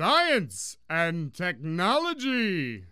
Science and Technology.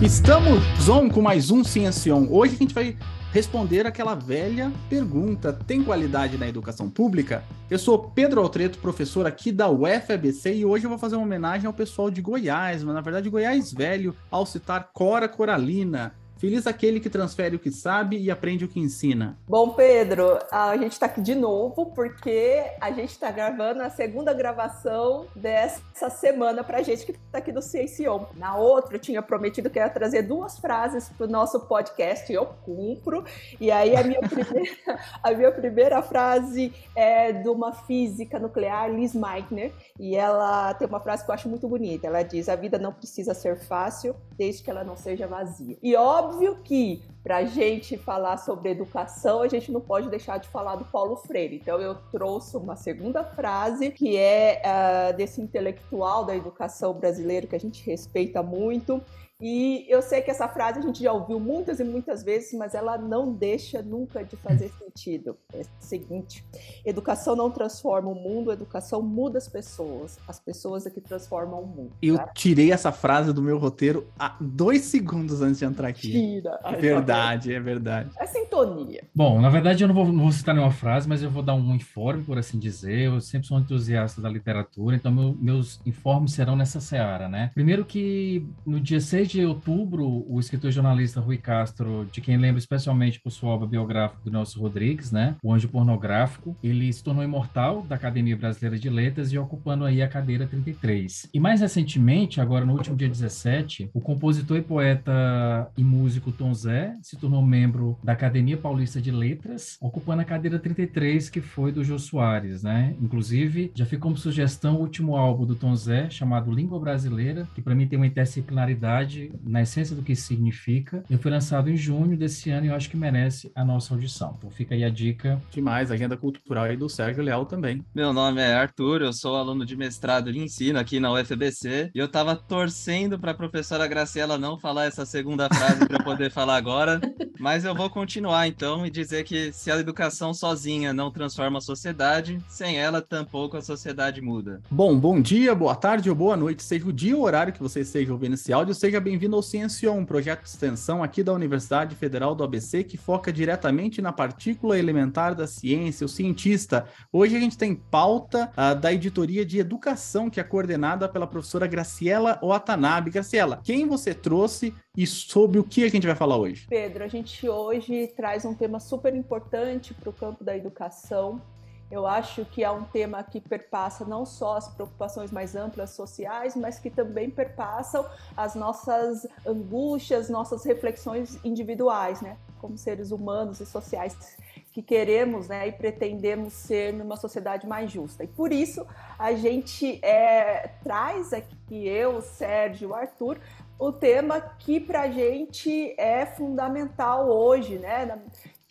Estamos on com mais um Ciencion. Hoje a gente vai responder aquela velha pergunta: tem qualidade na educação pública? Eu sou Pedro Altreto, professor aqui da UFABC, e hoje eu vou fazer uma homenagem ao pessoal de Goiás, mas na verdade Goiás velho, ao citar Cora Coralina, Feliz aquele que transfere o que sabe e aprende o que ensina. Bom, Pedro, a gente está aqui de novo porque a gente está gravando a segunda gravação dessa semana para gente que está aqui do Ciencion. Na outra, eu tinha prometido que ia trazer duas frases para o nosso podcast, eu cumpro. E aí, a minha, primeira, a minha primeira frase é de uma física nuclear, Liz Meitner, e ela tem uma frase que eu acho muito bonita. Ela diz: A vida não precisa ser fácil, desde que ela não seja vazia. E óbvio, óbvio que para a gente falar sobre educação, a gente não pode deixar de falar do Paulo Freire. Então, eu trouxe uma segunda frase que é uh, desse intelectual da educação brasileiro que a gente respeita muito e eu sei que essa frase a gente já ouviu muitas e muitas vezes, mas ela não deixa nunca de fazer sentido. É o seguinte: educação não transforma o mundo, educação muda as pessoas. As pessoas é que transformam o mundo. Eu tá? tirei essa frase do meu roteiro há dois segundos antes de entrar aqui. Tira. É verdade, é verdade. É sintonia. Bom, na verdade eu não vou, não vou citar nenhuma frase, mas eu vou dar um informe, por assim dizer. Eu sempre sou um entusiasta da literatura, então meu, meus informes serão nessa seara, né? Primeiro que no dia 6 6 de outubro, o escritor e jornalista Rui Castro, de quem lembra especialmente por sua obra biográfica do Nelson Rodrigues, né, O Anjo Pornográfico, ele se tornou imortal da Academia Brasileira de Letras e ocupando aí a cadeira 33. E mais recentemente, agora no último dia 17, o compositor e poeta e músico Tom Zé se tornou membro da Academia Paulista de Letras, ocupando a cadeira 33, que foi do Jô Soares, né? Inclusive, já ficou como sugestão o último álbum do Tom Zé, chamado Língua Brasileira, que para mim tem uma interdisciplinaridade verdade, na essência do que significa. Ele foi lançado em junho desse ano e eu acho que merece a nossa audição. Então fica aí a dica. Demais, agenda cultural aí do Sérgio Leal também. Meu nome é Arthur, eu sou aluno de mestrado de ensino aqui na UFBC e eu tava torcendo para a professora Graciela não falar essa segunda frase para poder falar agora, mas eu vou continuar então e dizer que se a educação sozinha não transforma a sociedade, sem ela tampouco a sociedade muda. Bom, bom dia, boa tarde ou boa noite, seja o dia ou o horário que você esteja ouvindo esse áudio, seja bem-vindo ao Ciencion, um projeto de extensão aqui da Universidade Federal do ABC que foca diretamente na partícula elementar da ciência, o cientista. Hoje a gente tem pauta uh, da editoria de educação, que é coordenada pela professora Graciela Watanabe. Graciela, quem você trouxe e sobre o que a gente vai falar hoje? Pedro, a gente hoje traz um tema super importante para o campo da educação, eu acho que é um tema que perpassa não só as preocupações mais amplas sociais, mas que também perpassam as nossas angústias, nossas reflexões individuais, né? Como seres humanos e sociais que queremos né, e pretendemos ser numa sociedade mais justa. E por isso a gente é, traz aqui, eu, Sérgio, Arthur, o tema que para a gente é fundamental hoje, né?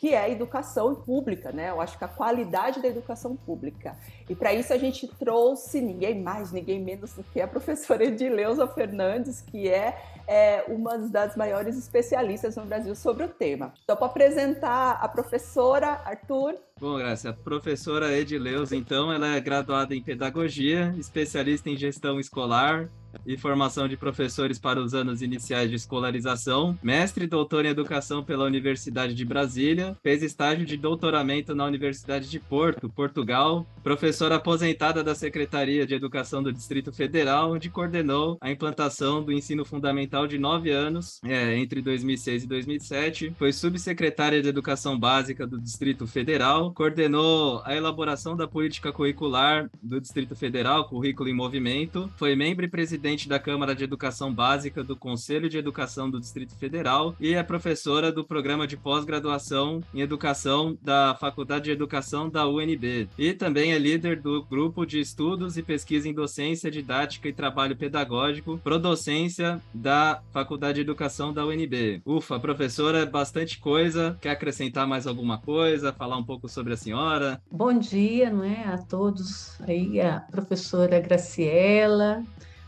Que é a educação pública, né? Eu acho que a qualidade da educação pública. E para isso a gente trouxe ninguém mais, ninguém menos do que a professora Edileuza Fernandes, que é, é uma das maiores especialistas no Brasil sobre o tema. Então, para apresentar a professora Arthur. Bom, Graça, a professora Edileuza, então, ela é graduada em Pedagogia, especialista em Gestão Escolar, e formação de professores para os anos iniciais de escolarização, mestre e doutor em educação pela Universidade de Brasília, fez estágio de doutoramento na Universidade de Porto, Portugal, professora aposentada da Secretaria de Educação do Distrito Federal, onde coordenou a implantação do ensino fundamental de nove anos, é, entre 2006 e 2007, foi subsecretária de Educação Básica do Distrito Federal, coordenou a elaboração da política curricular do Distrito Federal, Currículo em Movimento, foi membro e presidente da Câmara de Educação Básica do Conselho de Educação do Distrito Federal e é professora do programa de pós-graduação em Educação da Faculdade de Educação da UNB. E também é líder do grupo de estudos e pesquisa em docência, didática e trabalho pedagógico, Prodocência da Faculdade de Educação da UNB. Ufa, professora, é bastante coisa. Quer acrescentar mais alguma coisa? Falar um pouco sobre a senhora? Bom dia, não é, a todos aí, a professora Graciela,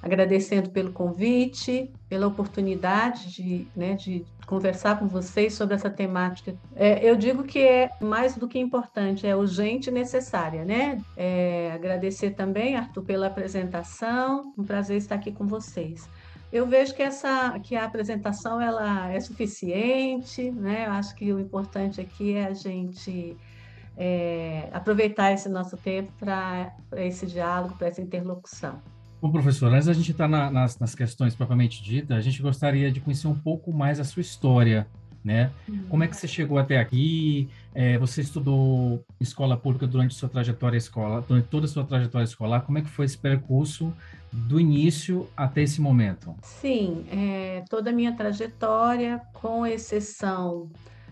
agradecendo pelo convite, pela oportunidade de, né, de conversar com vocês sobre essa temática. É, eu digo que é mais do que importante, é urgente e necessária, né? É, agradecer também, Arthur, pela apresentação, um prazer estar aqui com vocês. Eu vejo que essa que a apresentação ela é suficiente, né? Eu acho que o importante aqui é a gente é, aproveitar esse nosso tempo para esse diálogo, para essa interlocução. Bom, professor, antes da gente entrar na, nas, nas, questões propriamente ditas, a gente gostaria de conhecer um pouco mais a sua história, né? Uhum. Como é que você chegou até aqui? É, você estudou escola pública durante sua trajetória escolar, durante toda a sua trajetória escolar. Como é que foi esse percurso do início até esse momento? Sim, é, toda a minha trajetória, com exceção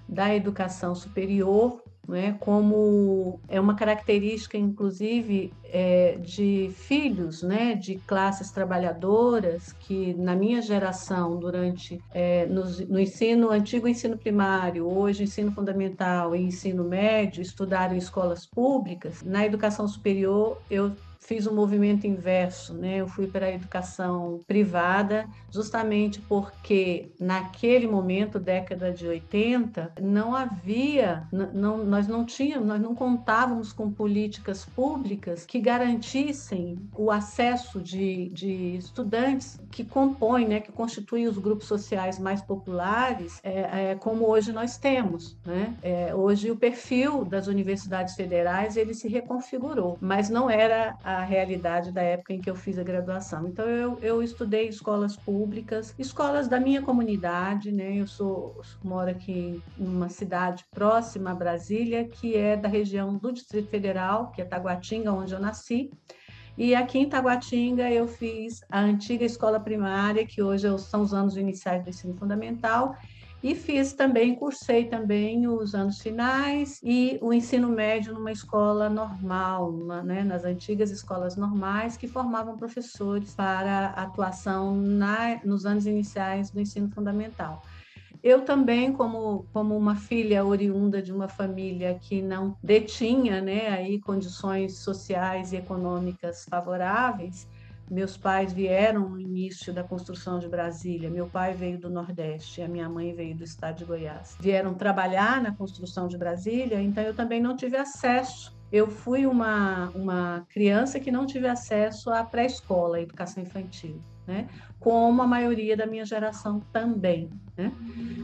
da educação superior, né, como é uma característica, inclusive, é, de filhos né, de classes trabalhadoras que, na minha geração, durante é, no, no, ensino antigo ensino primário, hoje ensino fundamental e ensino médio, estudaram em escolas públicas, na educação superior eu fiz um movimento inverso, né? Eu fui para a educação privada, justamente porque naquele momento, década de 80, não havia, não, nós não tínhamos, nós não contávamos com políticas públicas que garantissem o acesso de, de estudantes que compõem, né, que constituem os grupos sociais mais populares, é, é, como hoje nós temos, né? É, hoje o perfil das universidades federais ele se reconfigurou, mas não era a a realidade da época em que eu fiz a graduação. Então, eu, eu estudei escolas públicas, escolas da minha comunidade, né? Eu sou moro aqui em uma cidade próxima a Brasília, que é da região do Distrito Federal, que é Taguatinga, onde eu nasci. E aqui em Taguatinga eu fiz a antiga escola primária, que hoje são os anos iniciais do ensino fundamental, e fiz também, cursei também os anos finais e o ensino médio numa escola normal, né, nas antigas escolas normais que formavam professores para atuação na, nos anos iniciais do ensino fundamental. Eu também, como, como uma filha oriunda de uma família que não detinha né, aí condições sociais e econômicas favoráveis, meus pais vieram no início da construção de Brasília. Meu pai veio do Nordeste, a minha mãe veio do estado de Goiás. Vieram trabalhar na construção de Brasília, então eu também não tive acesso. Eu fui uma, uma criança que não tive acesso à pré-escola, à educação infantil, né? como a maioria da minha geração também. Né?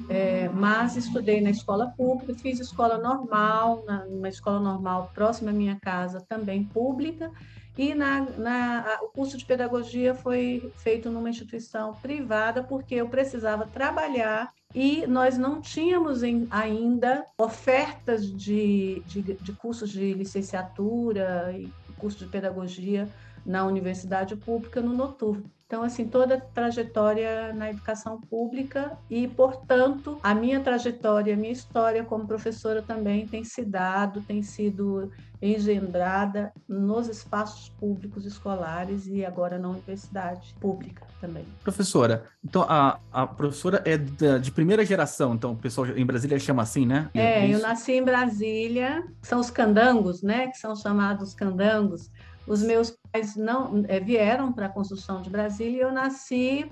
É, mas estudei na escola pública, fiz escola normal, na, numa escola normal próxima à minha casa, também pública, e na, na, o curso de pedagogia foi feito numa instituição privada, porque eu precisava trabalhar e nós não tínhamos em, ainda ofertas de, de, de cursos de licenciatura e curso de pedagogia na universidade pública no noturno. Então, assim, toda a trajetória na educação pública e, portanto, a minha trajetória, a minha história como professora também tem se dado, tem sido engendrada nos espaços públicos escolares e agora na universidade pública também. Professora, então a, a professora é de, de primeira geração, então o pessoal em Brasília chama assim, né? É, eu nasci em Brasília, são os candangos, né, que são chamados candangos, os meus pais não é, vieram para a construção de Brasília e eu nasci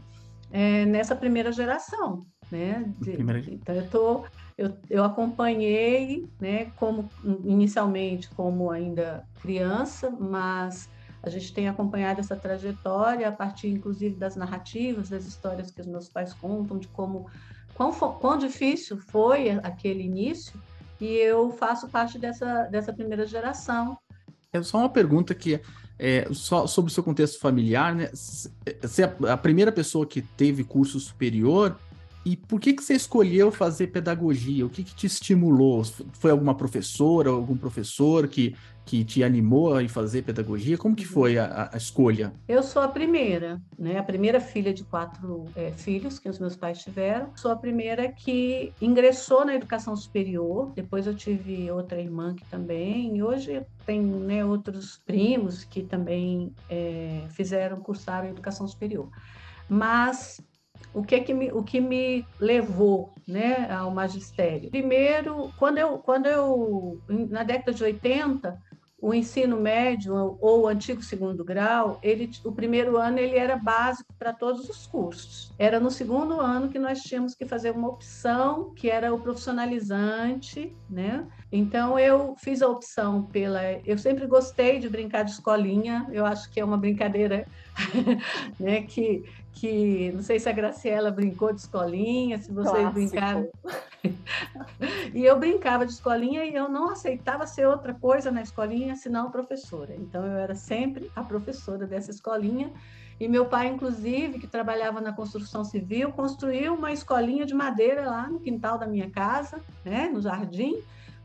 é, nessa primeira geração, né? De, primeira... Então eu tô, eu, eu acompanhei, né? Como inicialmente como ainda criança, mas a gente tem acompanhado essa trajetória a partir, inclusive, das narrativas, das histórias que os meus pais contam de como quão, quão difícil foi aquele início. E eu faço parte dessa, dessa primeira geração é só uma pergunta que é só sobre o seu contexto familiar, né? Você é a primeira pessoa que teve curso superior e por que, que você escolheu fazer pedagogia? O que, que te estimulou? Foi alguma professora, algum professor que, que te animou a fazer pedagogia? Como que foi a, a escolha? Eu sou a primeira, né? A primeira filha de quatro é, filhos que os meus pais tiveram. Sou a primeira que ingressou na educação superior. Depois eu tive outra irmã que também. E hoje tem né, outros primos que também é, fizeram, cursaram educação superior. Mas o que, que me, o que me levou né, ao magistério? Primeiro, quando eu, quando eu, na década de 80, o ensino médio ou o antigo segundo grau, ele, o primeiro ano ele era básico para todos os cursos. Era no segundo ano que nós tínhamos que fazer uma opção que era o profissionalizante, né? Então eu fiz a opção pela, eu sempre gostei de brincar de escolinha. Eu acho que é uma brincadeira, né? Que que não sei se a Graciela brincou de escolinha, se vocês Clássico. brincaram. e eu brincava de escolinha e eu não aceitava ser outra coisa na escolinha senão professora. Então eu era sempre a professora dessa escolinha. E meu pai, inclusive, que trabalhava na construção civil, construiu uma escolinha de madeira lá no quintal da minha casa, né, no jardim,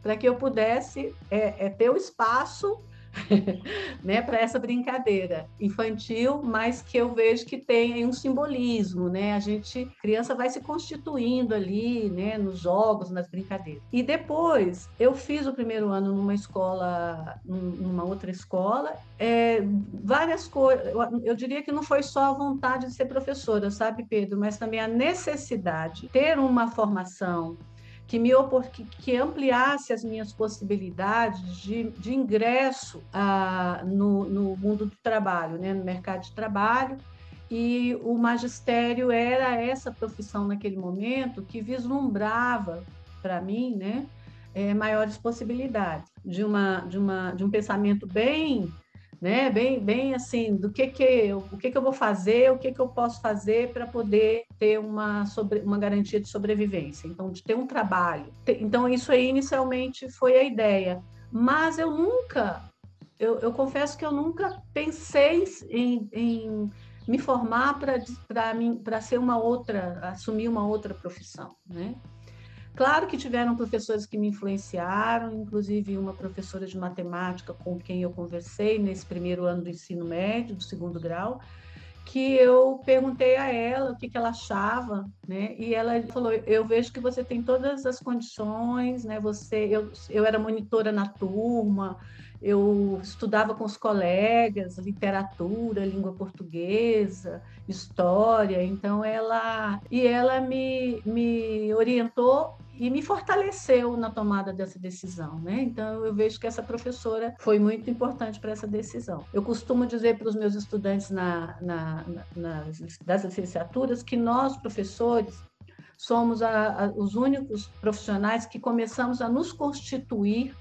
para que eu pudesse é, é, ter o espaço né, para essa brincadeira infantil, mas que eu vejo que tem um simbolismo, né? A gente, criança vai se constituindo ali, né, nos jogos, nas brincadeiras. E depois eu fiz o primeiro ano numa escola, numa outra escola, é, várias coisas. Eu, diria que não foi só a vontade de ser professora, sabe, Pedro, mas também a necessidade de ter uma formação que me que, ampliasse as minhas possibilidades de, de ingresso ah, no, no mundo do trabalho, né, no mercado de trabalho. E o magistério era essa profissão naquele momento que vislumbrava para mim, né, é, maiores possibilidades de uma de uma de um pensamento bem né? Bem, bem assim, do que que eu, o que que eu vou fazer, o que que eu posso fazer para poder ter uma sobre, uma garantia de sobrevivência. Então, de ter um trabalho. Então, isso aí inicialmente foi a ideia, mas eu nunca, eu, eu confesso que eu nunca pensei em, em me formar para para ser uma outra, assumir uma outra profissão, né? Claro que tiveram professores que me influenciaram, inclusive uma professora de matemática com quem eu conversei nesse primeiro ano do ensino médio, do segundo grau, que eu perguntei a ela o que, que ela achava, né? E ela falou: eu vejo que você tem todas as condições, né? Você, eu, eu era monitora na turma, eu estudava com os colegas literatura, língua portuguesa, história. Então ela e ela me, me orientou e me fortaleceu na tomada dessa decisão, né? Então eu vejo que essa professora foi muito importante para essa decisão. Eu costumo dizer para os meus estudantes na, na, na, das licenciaturas que nós professores somos a, a, os únicos profissionais que começamos a nos constituir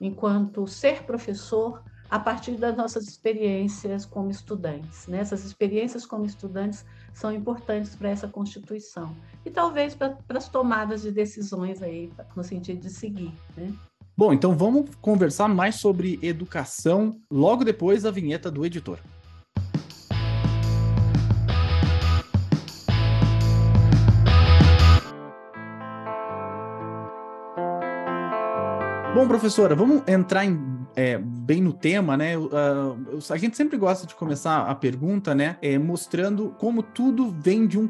enquanto ser professor a partir das nossas experiências como estudantes. Né? Essas experiências como estudantes são importantes para essa constituição e talvez para as tomadas de decisões aí no sentido de seguir. Né? Bom, então vamos conversar mais sobre educação logo depois da vinheta do editor. Bom, professora, vamos entrar em, é, bem no tema, né? Uh, a gente sempre gosta de começar a pergunta, né? É, mostrando como tudo vem de um.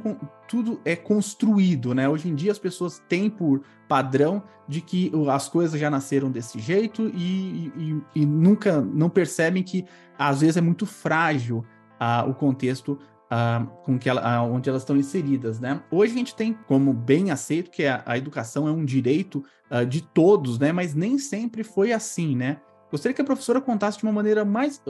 Tudo é construído, né? Hoje em dia as pessoas têm por padrão de que as coisas já nasceram desse jeito e, e, e nunca não percebem que às vezes é muito frágil uh, o contexto uh, com que ela, uh, onde elas estão inseridas, né? Hoje a gente tem como bem aceito que a, a educação é um direito uh, de todos, né? Mas nem sempre foi assim, né? Gostaria que a professora contasse de uma maneira mais,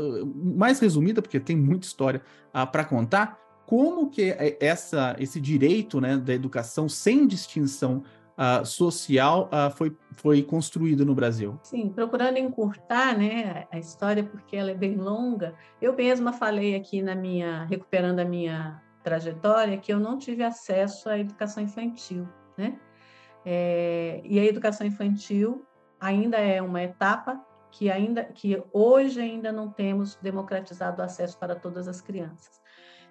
mais resumida, porque tem muita história para contar, como que é essa, esse direito né, da educação sem distinção uh, social uh, foi, foi construído no Brasil? Sim, procurando encurtar né, a história, porque ela é bem longa. Eu mesma falei aqui na minha, recuperando a minha trajetória, que eu não tive acesso à educação infantil, né? É, e a educação infantil ainda é uma etapa que ainda que hoje ainda não temos democratizado o acesso para todas as crianças.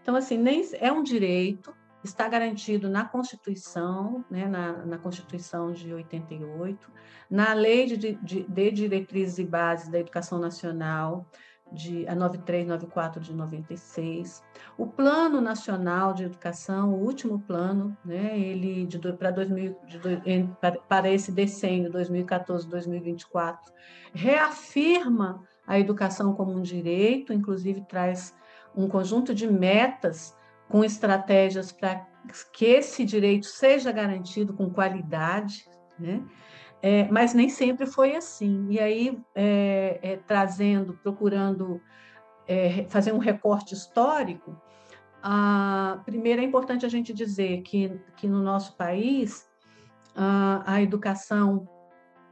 Então assim, nem é um direito, está garantido na Constituição, né, na, na, Constituição de 88, na Lei de, de, de, Diretrizes e Bases da Educação Nacional, de, a 9394 de 96, o Plano Nacional de Educação, o último plano, né, ele de, para, 2000, de, para, esse decênio 2014-2024, reafirma a educação como um direito, inclusive traz um conjunto de metas com estratégias para que esse direito seja garantido com qualidade, né? É, mas nem sempre foi assim. E aí, é, é, trazendo, procurando é, fazer um recorte histórico, a, primeiro é importante a gente dizer que, que no nosso país a, a educação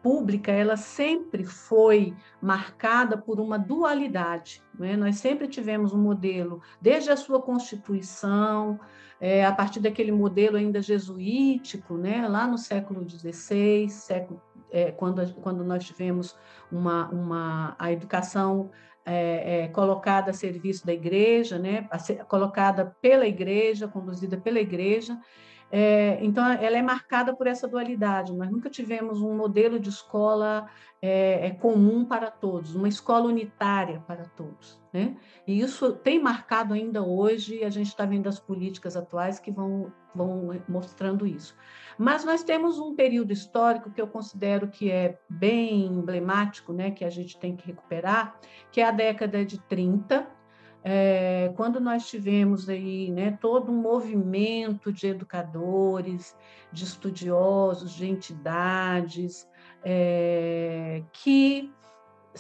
pública ela sempre foi marcada por uma dualidade. Né? Nós sempre tivemos um modelo, desde a sua constituição, é, a partir daquele modelo ainda jesuítico, né? lá no século XVI, século, é, quando, quando nós tivemos uma, uma, a educação é, é, colocada a serviço da igreja, né? colocada pela igreja, conduzida pela igreja, é, então, ela é marcada por essa dualidade. Nós nunca tivemos um modelo de escola é, é, comum para todos, uma escola unitária para todos. Né? E isso tem marcado ainda hoje, a gente está vendo as políticas atuais que vão, vão mostrando isso. Mas nós temos um período histórico que eu considero que é bem emblemático, né, que a gente tem que recuperar, que é a década de 30, é, quando nós tivemos aí né, todo um movimento de educadores, de estudiosos, de entidades é, que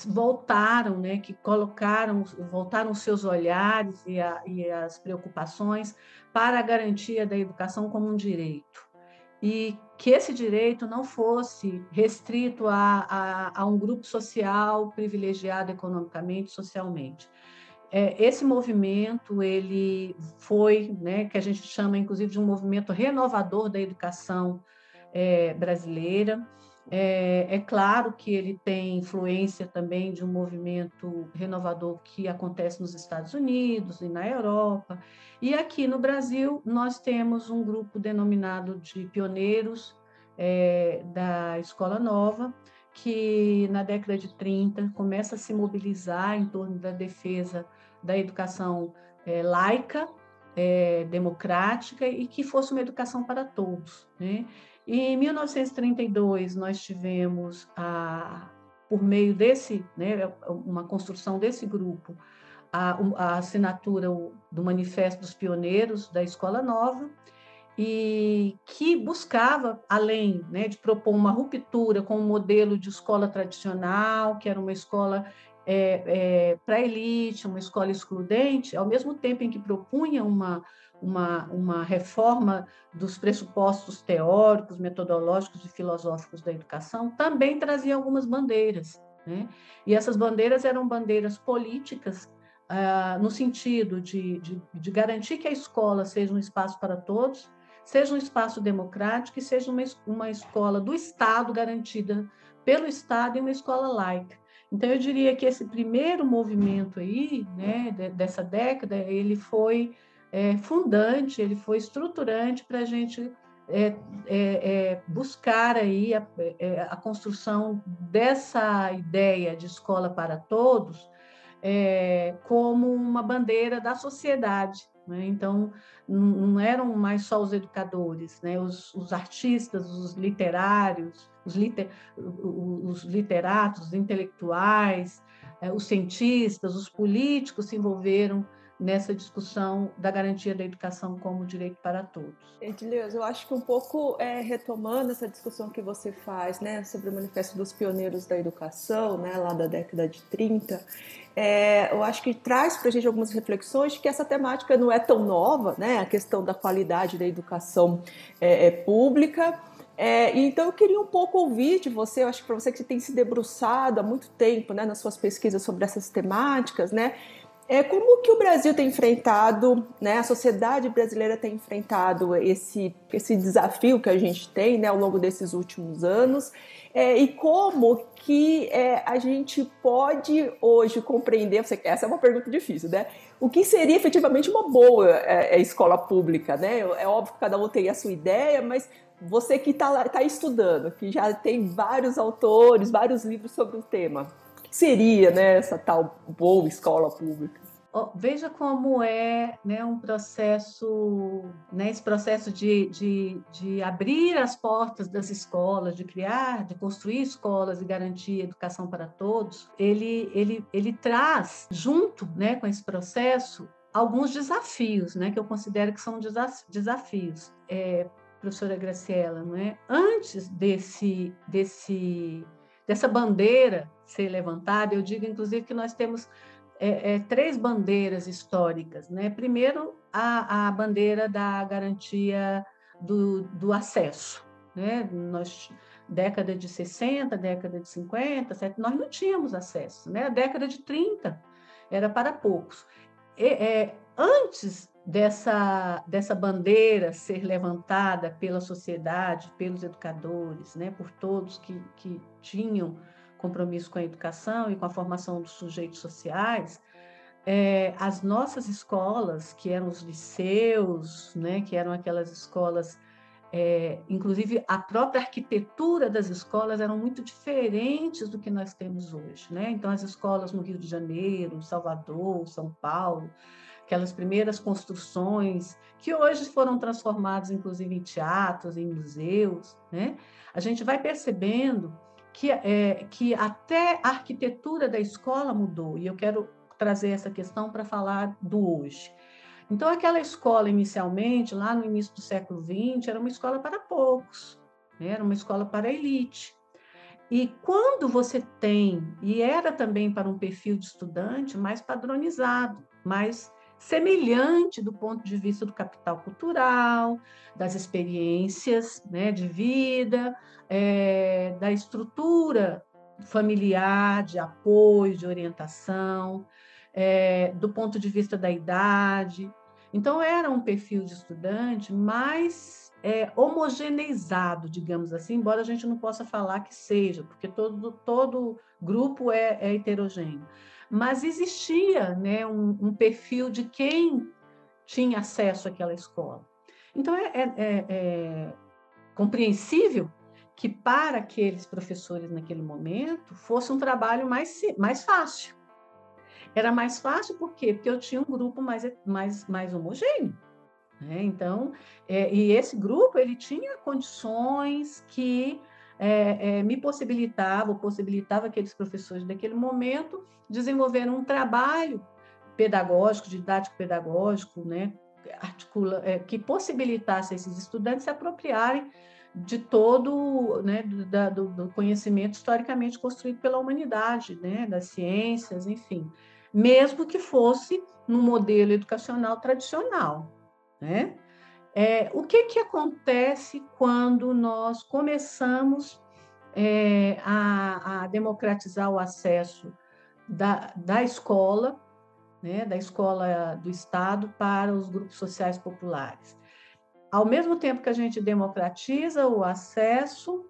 voltaram, né, que colocaram, voltaram seus olhares e, a, e as preocupações para a garantia da educação como um direito. E que esse direito não fosse restrito a, a, a um grupo social privilegiado economicamente, socialmente, é, esse movimento ele foi, né, que a gente chama inclusive de um movimento renovador da educação é, brasileira. É, é, claro que ele tem influência também de um movimento renovador que acontece nos Estados Unidos e na Europa. E aqui no Brasil, nós temos um grupo denominado de pioneiros é, da Escola Nova, que na década de 30 começa a se mobilizar em torno da defesa da educação é, laica, é, democrática e que fosse uma educação para todos. Né? E em 1932 nós tivemos a, por meio desse, né, uma construção desse grupo, a, a assinatura do Manifesto dos Pioneiros da Escola Nova, e que buscava, além né, de propor uma ruptura com o modelo de escola tradicional, que era uma escola é, é, para a elite, uma escola excludente, ao mesmo tempo em que propunha uma, uma, uma reforma dos pressupostos teóricos, metodológicos e filosóficos da educação, também trazia algumas bandeiras. Né? E essas bandeiras eram bandeiras políticas, ah, no sentido de, de, de garantir que a escola seja um espaço para todos, seja um espaço democrático e seja uma, uma escola do Estado, garantida pelo Estado e uma escola laica. Então, eu diria que esse primeiro movimento aí, né, dessa década, ele foi é, fundante, ele foi estruturante para a gente é, é, é, buscar aí a, é, a, construção dessa ideia de escola para todos é, como uma bandeira da sociedade, né? Então, não eram mais só os educadores, né? os, os artistas, os literários, os, liter, os literatos, os intelectuais, eh, os cientistas, os políticos se envolveram nessa discussão da garantia da educação como direito para todos. Edileuza, eu acho que um pouco é, retomando essa discussão que você faz né, sobre o Manifesto dos Pioneiros da Educação, né, lá da década de 30, é, eu acho que traz para a gente algumas reflexões de que essa temática não é tão nova, né, a questão da qualidade da educação é, é pública, é, então eu queria um pouco ouvir de você, eu acho que para você que tem se debruçado há muito tempo né, nas suas pesquisas sobre essas temáticas, né, é, como que o Brasil tem enfrentado, né, a sociedade brasileira tem enfrentado esse, esse desafio que a gente tem né, ao longo desses últimos anos, é, e como que é, a gente pode hoje compreender, essa é uma pergunta difícil, né? O que seria efetivamente uma boa é, é escola pública, né? É óbvio que cada um tem a sua ideia, mas você que está tá estudando, que já tem vários autores, vários livros sobre o tema, seria né, essa tal boa escola pública? veja como é né, um processo, né, esse processo de, de, de abrir as portas das escolas, de criar, de construir escolas e garantir educação para todos, ele, ele, ele traz junto né, com esse processo alguns desafios, né, que eu considero que são desafios. É, professora Graciela, não é? Antes desse, desse, dessa bandeira ser levantada, eu digo, inclusive, que nós temos é, é, três bandeiras históricas, né? Primeiro, a, a bandeira da garantia do, do acesso, né? Nós década de 60, década de 50, nós não tínhamos acesso, né? A década de 30 era para poucos. E, é, antes dessa, dessa bandeira ser levantada pela sociedade, pelos educadores, né, por todos que, que tinham compromisso com a educação e com a formação dos sujeitos sociais, é, as nossas escolas, que eram os liceus, né, que eram aquelas escolas, é, inclusive a própria arquitetura das escolas eram muito diferentes do que nós temos hoje. Né? Então, as escolas no Rio de Janeiro, Salvador, São Paulo, aquelas primeiras construções que hoje foram transformadas, inclusive, em teatros, em museus, né? A gente vai percebendo que, é, que até a arquitetura da escola mudou, e eu quero trazer essa questão para falar do hoje. Então, aquela escola, inicialmente, lá no início do século XX, era uma escola para poucos, né? era uma escola para elite. E quando você tem, e era também para um perfil de estudante mais padronizado, mais semelhante do ponto de vista do capital cultural, das experiências né, de vida, é, da estrutura familiar, de apoio, de orientação, é, do ponto de vista da idade. Então, era um perfil de estudante mais é, homogeneizado, digamos assim, embora a gente não possa falar que seja, porque todo, todo grupo é, é heterogêneo mas existia né, um, um perfil de quem tinha acesso àquela escola. Então, é, é, é, é, compreensível que para aqueles professores naquele momento fosse um trabalho mais, mais fácil. Era mais fácil por quê? Porque eu tinha um grupo mais, mais, mais homogêneo. Né? Então, é, e esse grupo ele tinha condições que é, é, me possibilitava, ou possibilitava aqueles professores daquele momento desenvolver um trabalho pedagógico, didático-pedagógico, né, articula, é, que possibilitasse esses estudantes se apropriarem de todo né, do, do, do, conhecimento historicamente construído pela humanidade, né, das ciências, enfim, mesmo que fosse no modelo educacional tradicional, né? É, o que, que acontece quando nós começamos é, a, a, democratizar o acesso da, da escola, né, da escola do Estado, para os grupos sociais populares? Ao mesmo tempo que a gente democratiza o acesso,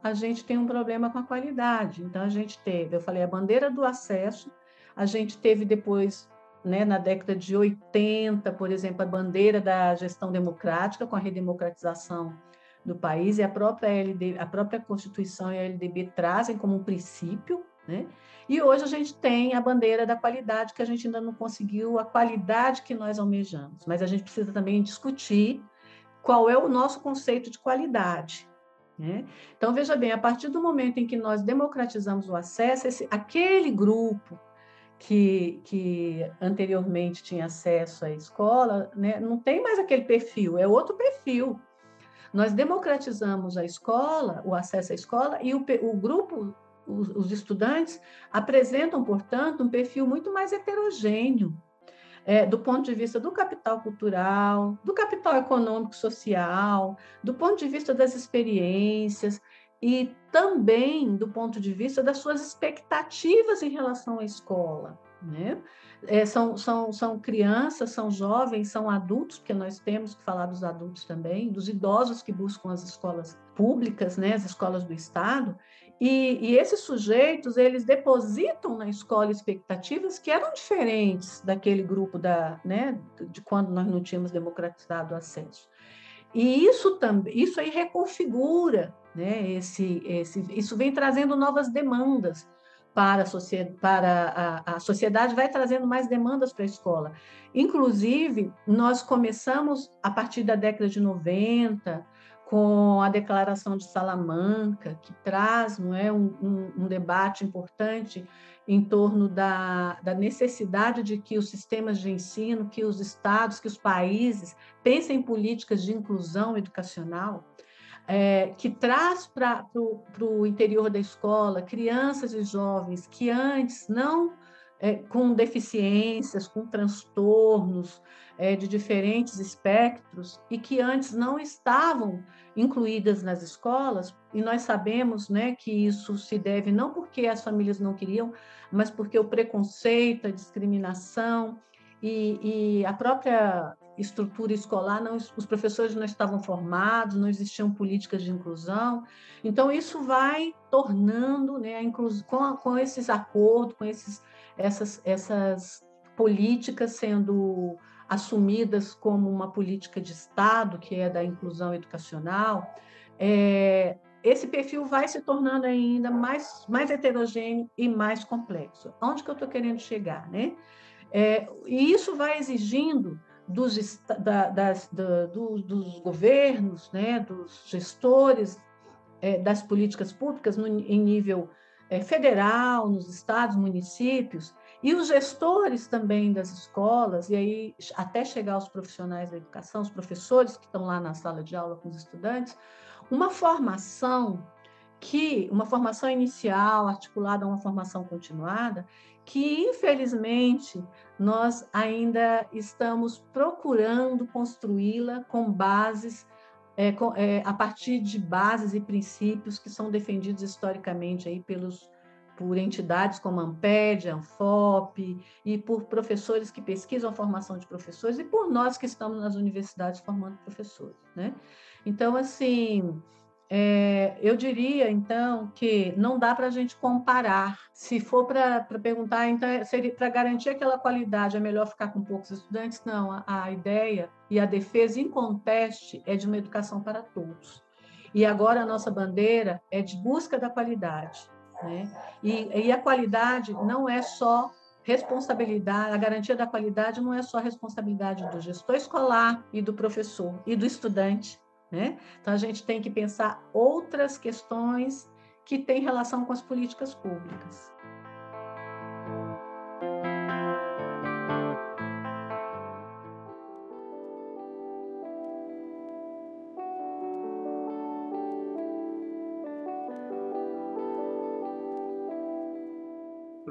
a gente tem um problema com a qualidade. Então, a gente teve, eu falei, a bandeira do acesso, a gente teve depois né, na década de 80, por exemplo, a bandeira da gestão democrática com a redemocratização do país e a própria LD, a própria Constituição e a LDB trazem como um princípio, né? E hoje a gente tem a bandeira da qualidade que a gente ainda não conseguiu a qualidade que nós almejamos, mas a gente precisa também discutir qual é o nosso conceito de qualidade. Né? Então veja bem, a partir do momento em que nós democratizamos o acesso, esse, aquele grupo que, que anteriormente tinha acesso à escola, né, não tem mais aquele perfil, é outro perfil. Nós democratizamos a escola, o acesso à escola, e o, o grupo, os, os, estudantes, apresentam, portanto, um perfil muito mais heterogêneo, é, do ponto de vista do capital cultural, do capital econômico social, do ponto de vista das experiências, e também do ponto de vista das suas expectativas em relação à escola. Né? É, são, são, são crianças, são jovens, são adultos, porque nós temos que falar dos adultos também, dos idosos que buscam as escolas públicas, né, as escolas do Estado, e, e esses sujeitos, eles depositam na escola expectativas que eram diferentes daquele grupo da, né, de quando nós não tínhamos democratizado o acesso. E isso também, isso aí reconfigura né? Esse, esse, isso vem trazendo novas demandas para a sociedade, para a, a sociedade vai trazendo mais demandas para a escola. Inclusive, nós começamos a partir da década de 90 com a Declaração de Salamanca, que traz não é, um, um, um debate importante em torno da, da, necessidade de que os sistemas de ensino, que os estados, que os países pensem em políticas de inclusão educacional, é, que traz para o interior da escola crianças e jovens que antes não é, com deficiências, com transtornos é, de diferentes espectros e que antes não estavam incluídas nas escolas, e nós sabemos né, que isso se deve não porque as famílias não queriam, mas porque o preconceito, a discriminação e, e a própria estrutura escolar, não, os professores não estavam formados, não existiam políticas de inclusão. Então, isso vai tornando, né, a com, com esses acordos, com esses essas, essas políticas sendo assumidas como uma política de Estado, que é da inclusão educacional, é, esse perfil vai se tornando ainda mais, mais heterogêneo e mais complexo. Onde que eu estou querendo chegar? Né? É, e isso vai exigindo dos, da, das, da, do, dos governos, né, dos gestores é, das políticas públicas no, em nível federal, nos estados, municípios, e os gestores também das escolas, e aí até chegar aos profissionais da educação, os professores que estão lá na sala de aula com os estudantes, uma formação que, uma formação inicial articulada a uma formação continuada, que infelizmente nós ainda estamos procurando construí-la com bases é, é, a partir de bases e princípios que são defendidos historicamente aí pelos por entidades como a Amped, a Anfop, e por professores que pesquisam a formação de professores, e por nós que estamos nas universidades formando professores. Né? Então, assim, é, eu diria, então, que não dá para a gente comparar. Se for para perguntar, então, para garantir aquela qualidade, é melhor ficar com poucos estudantes? Não, a, a ideia e a defesa inconteste é de uma educação para todos. E agora a nossa bandeira é de busca da qualidade. Né? E, e a qualidade não é só responsabilidade, a garantia da qualidade não é só responsabilidade do gestor escolar e do professor e do estudante, né? Então, a gente tem que pensar outras questões que têm relação com as políticas públicas.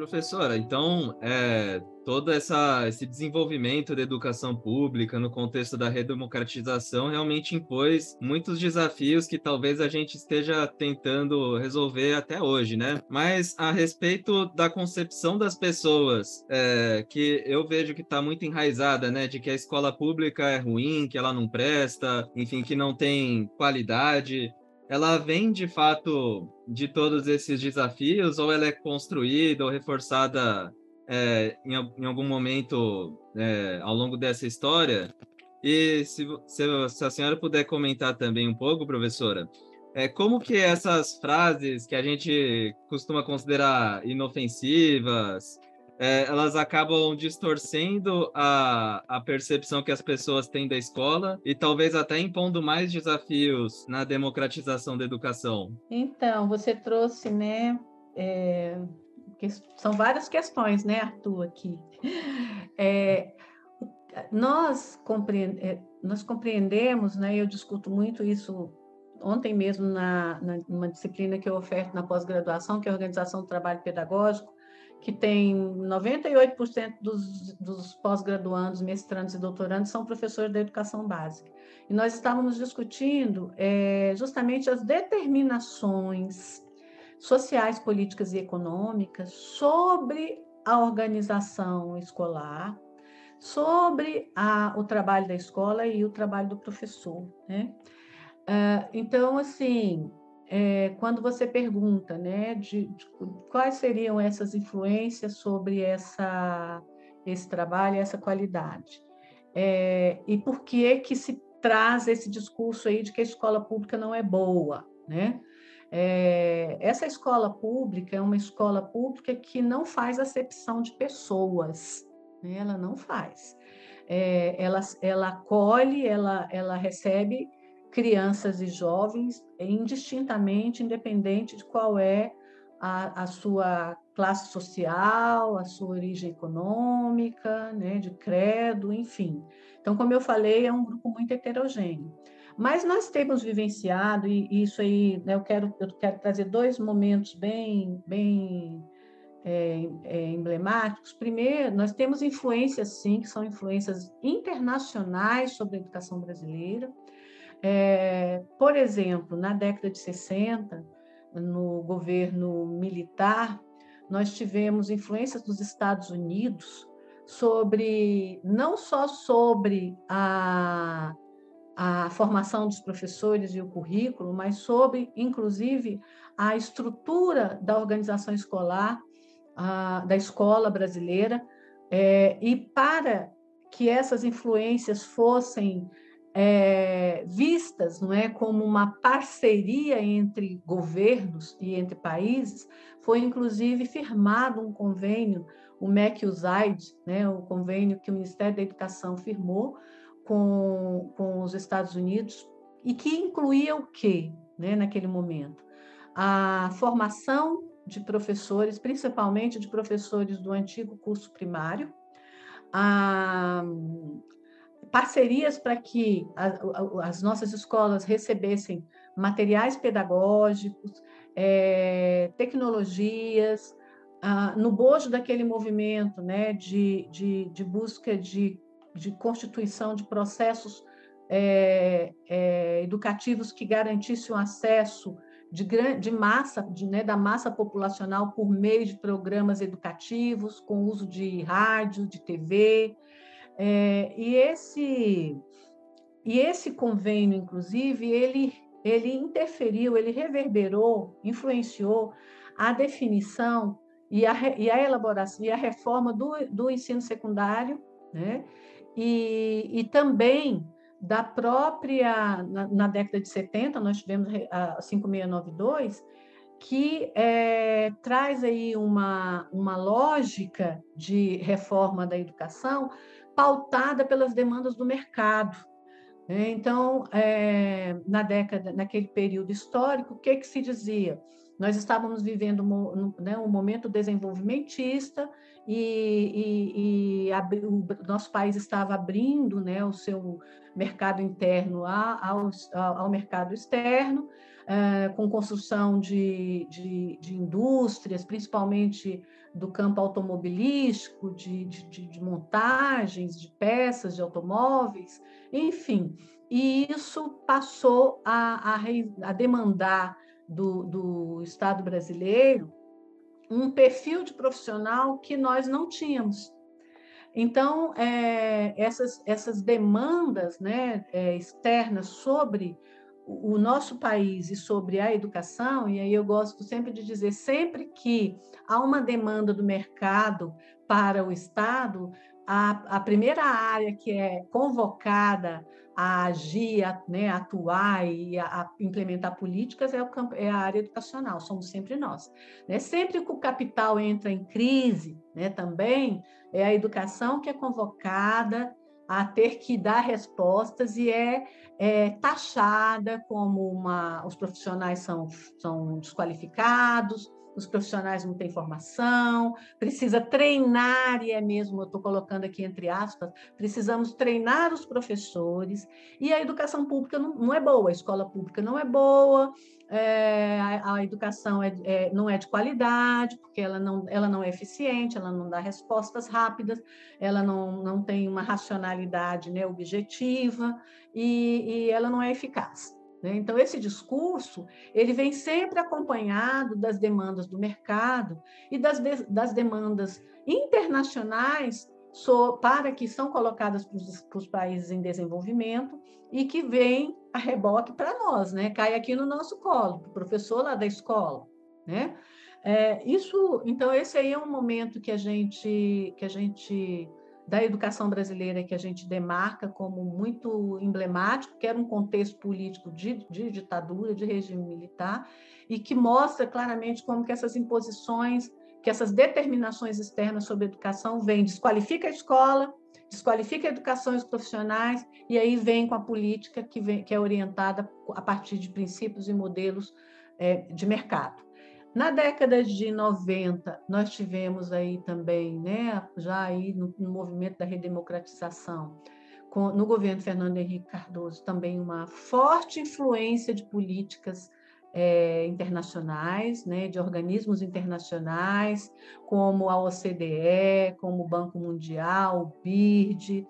Professora, então, é, todo essa, esse desenvolvimento da educação pública no contexto da redemocratização realmente impôs muitos desafios que talvez a gente esteja tentando resolver até hoje, né? Mas a respeito da concepção das pessoas, é, que eu vejo que está muito enraizada, né? De que a escola pública é ruim, que ela não presta, enfim, que não tem qualidade ela vem de fato de todos esses desafios ou ela é construída ou reforçada é, em, em, algum momento é, ao longo dessa história? E se, se, se, a senhora puder comentar também um pouco, professora, é, como que essas frases que a gente costuma considerar inofensivas, é, elas acabam distorcendo a, a percepção que as pessoas têm da escola e talvez até impondo mais desafios na democratização da educação. Então, você trouxe, né? É, são várias questões, né, Arthur, aqui. É, nós, é, nós compreendemos, né, eu discuto muito isso ontem mesmo na, na numa disciplina que eu oferto na pós-graduação, que é a Organização do Trabalho Pedagógico, que tem 98% dos, dos pós-graduandos, mestrandos e doutorandos são professores da educação básica. E nós estávamos discutindo é, justamente as determinações sociais, políticas e econômicas sobre a organização escolar, sobre a, o trabalho da escola e o trabalho do professor. Né? Uh, então, assim, é, quando você pergunta, né, de, de, quais seriam essas influências sobre essa, esse trabalho, essa qualidade, é, e por que que se traz esse discurso aí de que a escola pública não é boa, né? É, essa escola pública é uma escola pública que não faz acepção de pessoas, né? ela não faz. É, ela, ela acolhe, ela, ela recebe crianças e jovens indistintamente, independente de qual é a, a sua classe social, a sua origem econômica, né, de credo, enfim. Então, como eu falei, é um grupo muito heterogêneo. Mas nós temos vivenciado, e isso aí, né, eu, quero, eu quero trazer dois momentos bem, bem é, é, emblemáticos. Primeiro, nós temos influências, sim, que são influências internacionais sobre a educação brasileira. É, por exemplo, na década de 60, no governo militar, nós tivemos influências dos Estados Unidos sobre não só sobre a, a formação dos professores e o currículo, mas sobre, inclusive, a estrutura da organização escolar, a, da escola brasileira, é, e para que essas influências fossem é, vistas não é, como uma parceria entre governos e entre países, foi inclusive firmado um convênio, o MEC-USAID, né, o convênio que o Ministério da Educação firmou com, com os Estados Unidos, e que incluía o quê né, naquele momento? A formação de professores, principalmente de professores do antigo curso primário, a, parcerias para que a, as nossas escolas recebessem materiais pedagógicos, é, tecnologias, ah, no bojo daquele movimento né, de, de, de busca de, de constituição de processos é, é, educativos que garantissem o acesso de, de massa, de, né, da massa populacional por meio de programas educativos, com uso de rádio, de TV, é, e esse e esse convênio, inclusive, ele ele interferiu, ele reverberou, influenciou a definição e a, e a elaboração e a reforma do, do ensino secundário, né? E, e também da própria, na, na, década de 70, nós tivemos a 5692, que é, traz aí uma, uma lógica de reforma da educação pautada pelas demandas do mercado. Né? Então, é, na década, naquele período histórico, o que, que se dizia? Nós estávamos vivendo um, né, um momento desenvolvimentista e, e, e o nosso país estava abrindo né, o seu mercado interno ao, ao mercado externo, é, com construção de, de, de indústrias, principalmente do campo automobilístico, de, de, de, montagens, de peças de automóveis, enfim. E isso passou a, a, a demandar do, do Estado brasileiro um perfil de profissional que nós não tínhamos. Então, é, essas, essas demandas né, é, externas sobre o nosso país e sobre a educação, e aí eu gosto sempre de dizer, sempre que há uma demanda do mercado para o Estado, a, a primeira área que é convocada a agir, a, né, a atuar e a, a, implementar políticas é, o campo, é a área educacional, somos sempre nós. Né? Sempre que o capital entra em crise, né, também é a educação que é convocada a ter que dar respostas e é, é taxada como uma. Os profissionais são, são desqualificados, os profissionais não têm formação, precisa treinar, e é mesmo, eu estou colocando aqui entre aspas, precisamos treinar os professores, e a educação pública não, não é boa, a escola pública não é boa, é, a, a, educação é, é, não é de qualidade, porque ela não, ela não é eficiente, ela não dá respostas rápidas, ela não, não tem uma racionalidade né, objetiva e, e ela não é eficaz. Né? Então, esse discurso ele vem sempre acompanhado das demandas do mercado e das, das demandas internacionais so, para que são colocadas para os países em desenvolvimento e que vem a reboque para nós, né? cai aqui no nosso colo, o professor lá da escola. Né? É, isso, então, esse aí é um momento que a gente, que a gente da educação brasileira que a gente demarca como muito emblemático, que era um contexto político de, de, ditadura, de regime militar, e que mostra claramente como que essas imposições, que essas determinações externas sobre a educação vêm, desqualifica a escola, desqualifica educações profissionais e aí vem com a política que, vem, que é orientada a partir de princípios e modelos é, de mercado. Na década de 90, nós tivemos aí também, né, já aí no, no movimento da redemocratização, com, no governo Fernando Henrique Cardoso, também uma forte influência de políticas é, internacionais, né, de organismos internacionais, como a OCDE, como o Banco Mundial, o BIRD,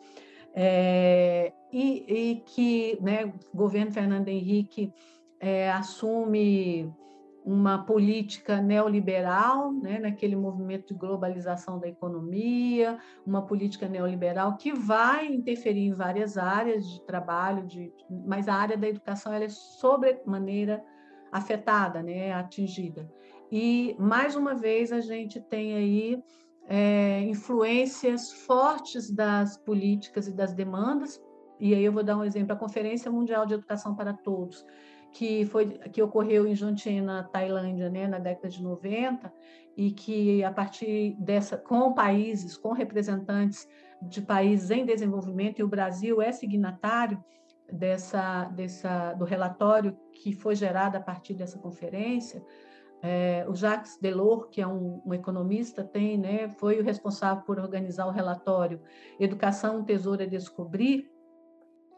é, e, e, que né, o governo Fernando Henrique é, assume uma política neoliberal, né, naquele movimento de globalização da economia, uma política neoliberal que vai interferir em várias áreas de trabalho, de, mas a área da educação ela é sobremaneira afetada, né, atingida. E, mais uma vez, a gente tem aí é, influências fortes das políticas e das demandas, e aí eu vou dar um exemplo, a Conferência Mundial de Educação para Todos, que foi que ocorreu em Jomtien, na Tailândia, né, na década de 90, e que a partir dessa com países, com representantes de países em desenvolvimento e o Brasil é signatário dessa dessa do relatório que foi gerado a partir dessa conferência, é, o Jacques Delors, que é um, um, economista, tem, né, foi o responsável por organizar o relatório Educação, Tesouro a Descobrir,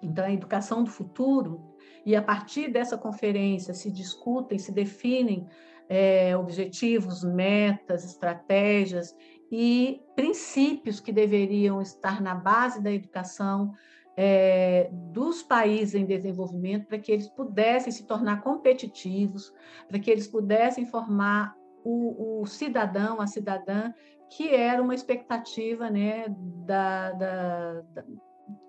então a educação do futuro, e a partir dessa conferência se discutem, se definem é, objetivos, metas, estratégias e princípios que deveriam estar na base da educação é, dos países em desenvolvimento para que eles pudessem se tornar competitivos, para que eles pudessem formar o, o cidadão, a cidadã, que era uma expectativa né, da, da, da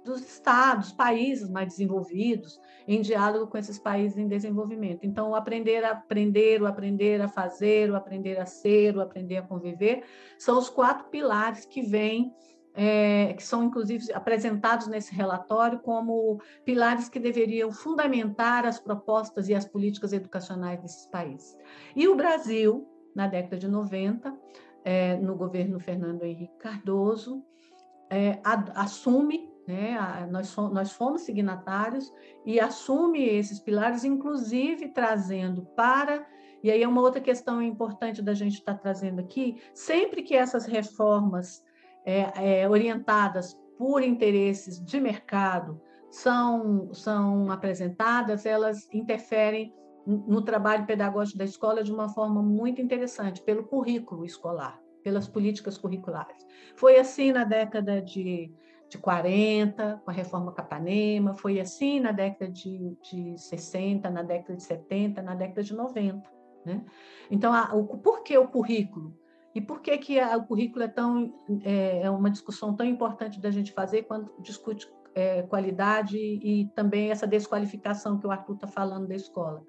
dos estados, países mais desenvolvidos, em diálogo com esses países em desenvolvimento. Então, o aprender a aprender, o aprender a fazer, o aprender a ser, o aprender a conviver, são os quatro pilares que vêm, é, que são inclusive apresentados nesse relatório como pilares que deveriam fundamentar as propostas e as políticas educacionais desses países. E o Brasil, na década de 90, é, no governo Fernando Henrique Cardoso, é, assume né? Nós, nós fomos signatários e assume esses pilares, inclusive trazendo para. E aí é uma outra questão importante da gente estar trazendo aqui: sempre que essas reformas é, é, orientadas por interesses de mercado são, são apresentadas, elas interferem no trabalho pedagógico da escola de uma forma muito interessante, pelo currículo escolar, pelas políticas curriculares. Foi assim na década de de 40, com a reforma Capanema, foi assim na década de, de 60, na década de 70, na década de 90. Né? Então, a, o, por que o currículo? E por que, que a, o currículo é, tão, é, é, uma discussão tão importante da gente fazer quando discute é, qualidade e, e também essa desqualificação que o Arthur está falando da escola?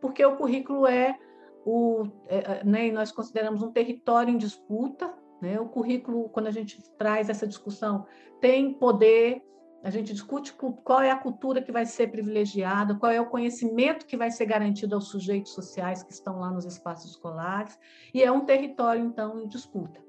Porque o currículo é o, é, né, nós consideramos um território em disputa, né? O currículo, quando a gente traz essa discussão, tem poder, a gente discute qual é a cultura que vai ser privilegiada, qual é o conhecimento que vai ser garantido aos sujeitos sociais que estão lá nos espaços escolares, e é um território, então, em disputa.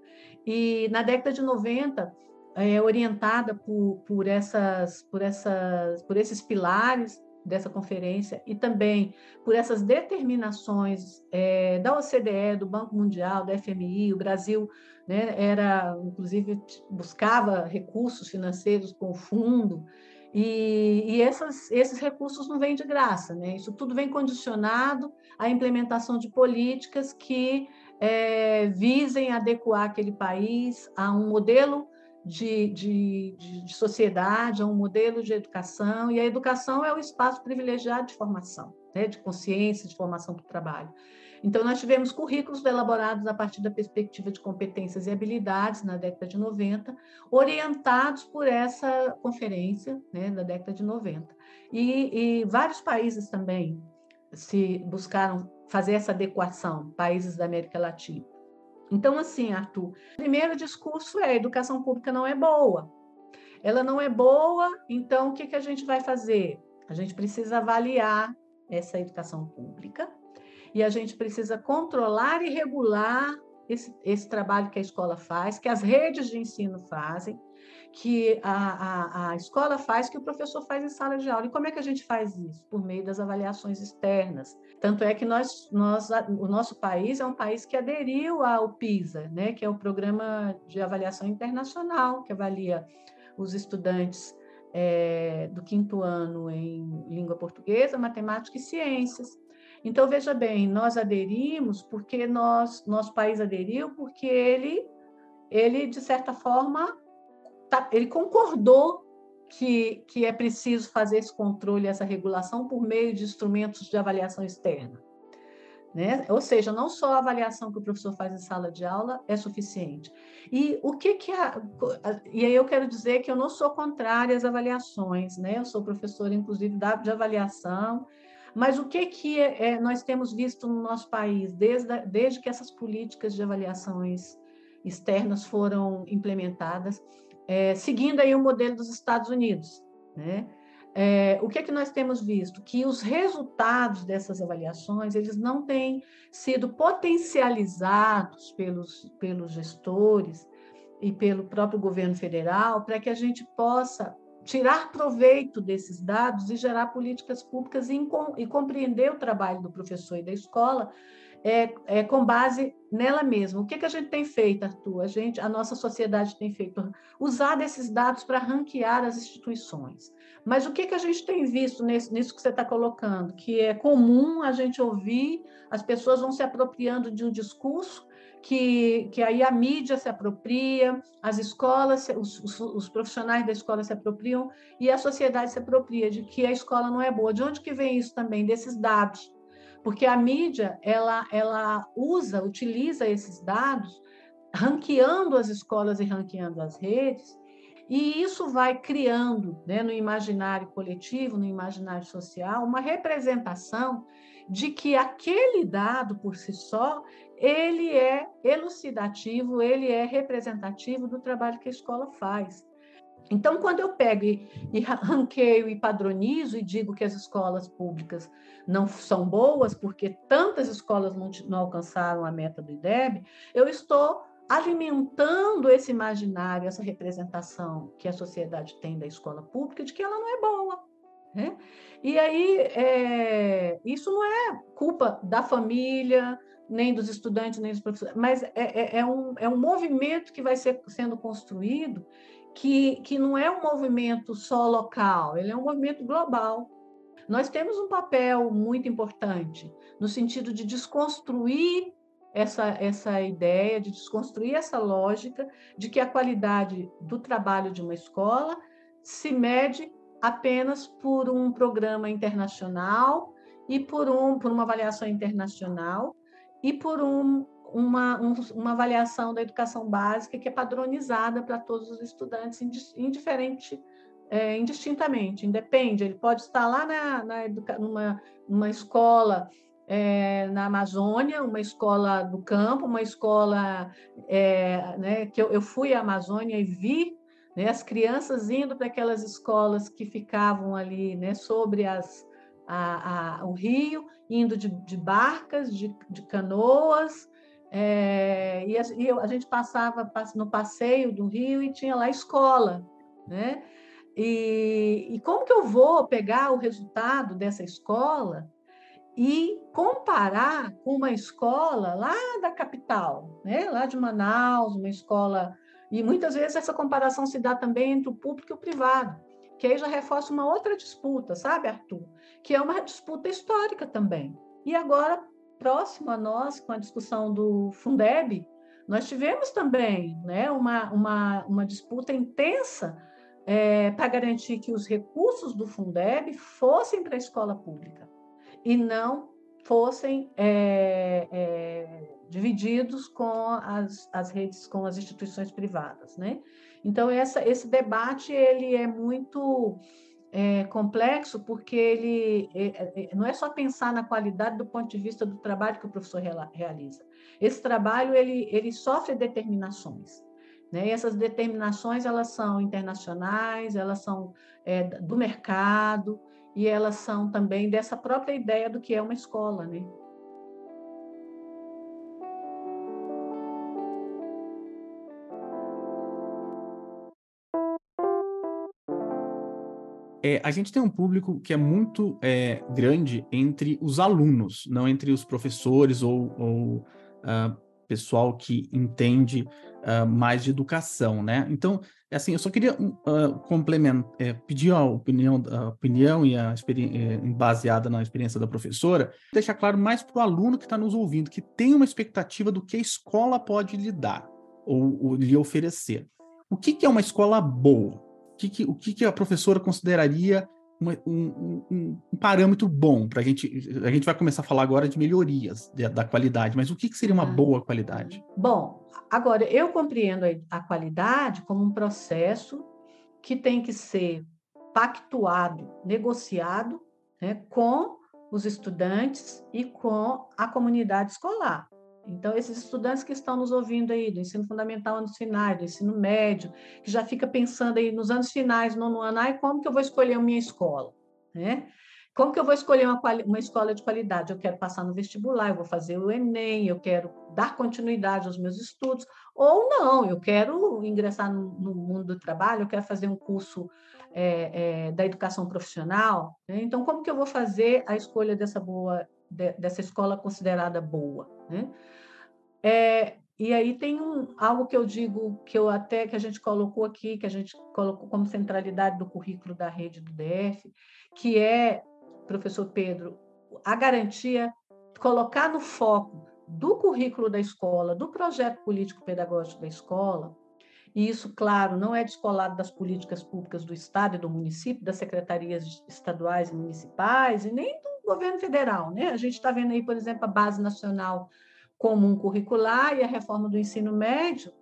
E na década de 90, é, orientada por, por, essas, por, essas, por esses pilares dessa conferência e também por essas determinações é, da OCDE, do Banco Mundial, da FMI, o Brasil né, era, inclusive, buscava recursos financeiros com o fundo, e, e essas, esses recursos não vêm de graça, né? isso tudo vem condicionado à implementação de políticas que é, visem adequar aquele país a um modelo de, de, de, sociedade, a um modelo de educação, e a educação é o espaço privilegiado de formação, né, de consciência, de formação para o trabalho. Então, nós tivemos currículos elaborados a partir da perspectiva de competências e habilidades na década de 90, orientados por essa conferência né, da década de 90. E, e vários países também se buscaram fazer essa adequação, países da América Latina. Então, assim, Arthur, o primeiro discurso é: a educação pública não é boa. Ela não é boa, então o que, que a gente vai fazer? A gente precisa avaliar essa educação pública e a gente precisa controlar e regular esse, esse trabalho que a escola faz, que as redes de ensino fazem, que a, a, a escola faz, que o professor faz em sala de aula. E como é que a gente faz isso? Por meio das avaliações externas. Tanto é que nós, nós, o nosso país é um país que aderiu ao PISA, né, que é o Programa de Avaliação Internacional, que avalia os estudantes é, do quinto ano em língua portuguesa, matemática e ciências. Então, veja bem, nós aderimos porque nós, nosso país aderiu porque ele, ele de certa forma, tá, ele concordou que, que é preciso fazer esse controle, essa regulação por meio de instrumentos de avaliação externa. Né? Ou seja, não só a avaliação que o professor faz em sala de aula é suficiente. E o que que a, e aí eu quero dizer que eu não sou contrária às avaliações, né? Eu sou professora inclusive de avaliação, mas o que que é, é, nós temos visto no nosso país desde desde que essas políticas de avaliações externas foram implementadas, é, seguindo aí o modelo dos Estados Unidos, né? É, o que é que nós temos visto? Que os resultados dessas avaliações eles não têm sido potencializados pelos, pelos gestores e pelo próprio governo federal para que a gente possa tirar proveito desses dados e gerar políticas públicas e, e compreender o trabalho do professor e da escola é, é, com base nela mesma. O que, que a gente tem feito, Arthur? A, gente, a nossa sociedade tem feito usar desses dados para ranquear as instituições. Mas o que, que a gente tem visto nesse, nisso que você está colocando? Que é comum a gente ouvir, as pessoas vão se apropriando de um discurso que, que aí a mídia se apropria, as escolas, os, os, os, profissionais da escola se apropriam e a sociedade se apropria de que a escola não é boa. De onde que vem isso também? Desses dados porque a mídia ela, ela usa, utiliza esses dados, ranqueando as escolas e ranqueando as redes, e isso vai criando né, no imaginário coletivo, no imaginário social, uma representação de que aquele dado por si só ele é elucidativo, ele é representativo do trabalho que a escola faz. Então, quando eu pego e, e ranqueio e padronizo e digo que as escolas públicas não são boas porque tantas escolas não, não alcançaram a meta do IDEB, eu estou alimentando esse imaginário, essa representação que a sociedade tem da escola pública de que ela não é boa. Né? E aí, é, isso não é culpa da família, nem dos estudantes, nem dos professores, mas é, é, é, um, é um movimento que vai ser, sendo construído que, que não é um movimento só local, ele é um movimento global. Nós temos um papel muito importante no sentido de desconstruir essa, essa ideia, de desconstruir essa lógica de que a qualidade do trabalho de uma escola se mede apenas por um programa internacional e por, um, por uma avaliação internacional e por um, uma, um, uma avaliação da educação básica que é padronizada para todos os estudantes, indiferente, é, indistintamente, independe. Ele pode estar lá na, na educa, numa, numa escola é, na Amazônia, uma escola do campo, uma escola é, né, que eu, eu fui à Amazônia e vi né, as crianças indo para aquelas escolas que ficavam ali né, sobre as, a, a, o rio, indo de, de barcas, de, de canoas, é, e, a, e a, gente passava no passeio do Rio e tinha lá escola, né? E, e como que eu vou pegar o resultado dessa escola e comparar com uma escola lá da capital, né? Lá de Manaus, uma escola e muitas vezes essa comparação se dá também entre o público e o privado, que aí já reforça uma outra disputa, sabe, Arthur? Que é uma disputa histórica também. E agora próximo a nós, com a discussão do Fundeb, nós tivemos também né, uma, uma, uma disputa intensa é, para garantir que os recursos do Fundeb fossem para a escola pública e não fossem é, é, divididos com as, as redes, com as instituições privadas, né? Então essa, esse debate ele é muito é, complexo porque ele é, é, não é só pensar na qualidade do ponto de vista do trabalho que o professor realiza. Esse trabalho ele, ele sofre determinações. Né? E essas determinações elas são internacionais, elas são é, do mercado e elas são também dessa própria ideia do que é uma escola, né? É, a gente tem um público que é muito é, grande entre os alunos, não entre os professores ou, ou uh, pessoal que entende uh, mais de educação, né? Então, assim, eu só queria uh, complementar, é, pedir a opinião, a opinião e a é, baseada na experiência da professora, deixar claro mais para o aluno que está nos ouvindo, que tem uma expectativa do que a escola pode lhe dar ou, ou lhe oferecer. O que, que é uma escola boa? O que, que, o que, que a professora consideraria uma, um, um, um, parâmetro bom para a gente. A gente vai começar a falar agora de melhorias de, da qualidade, mas o que, que seria uma ah. boa qualidade? Bom, agora eu compreendo a, a qualidade como um processo que tem que ser pactuado, negociado né, com os estudantes e com a comunidade escolar. Então, esses estudantes que estão nos ouvindo aí, do ensino fundamental anos finais, do ensino médio, que já fica pensando aí nos anos finais, nono ano, ai, como que eu vou escolher a minha escola? Né? Como que eu vou escolher uma, uma escola de qualidade? Eu quero passar no vestibular, eu vou fazer o Enem, eu quero dar continuidade aos meus estudos, ou não, eu quero ingressar no, no mundo do trabalho, eu quero fazer um curso é, é, da educação profissional. Né? Então, como que eu vou fazer a escolha dessa boa, de, dessa escola considerada boa? Né? É, e aí tem um, algo que eu digo, que eu até que a gente colocou aqui, que a gente colocou como centralidade do currículo da rede do DF, que é, professor Pedro, a garantia, colocar no foco do currículo da escola, do projeto político-pedagógico da escola, e isso, claro, não é descolado das políticas públicas do Estado e do município, das secretarias estaduais e municipais, e nem do governo federal. Né? A gente está vendo aí, por exemplo, a Base Nacional comum curricular e a reforma do ensino médio,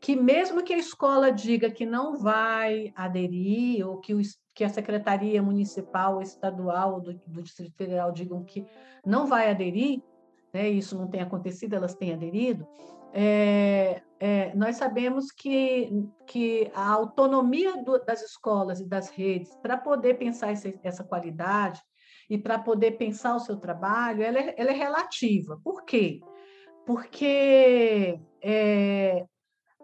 que mesmo que a escola diga que não vai aderir, ou que, o, que a secretaria municipal, estadual do, do Distrito Federal digam que não vai aderir, né, isso não tem acontecido, elas têm aderido, é, é, nós sabemos que, que a autonomia do, das escolas e das redes para poder pensar essa, essa qualidade e para poder pensar o seu trabalho, ela é, ela é relativa. Por quê? porque é,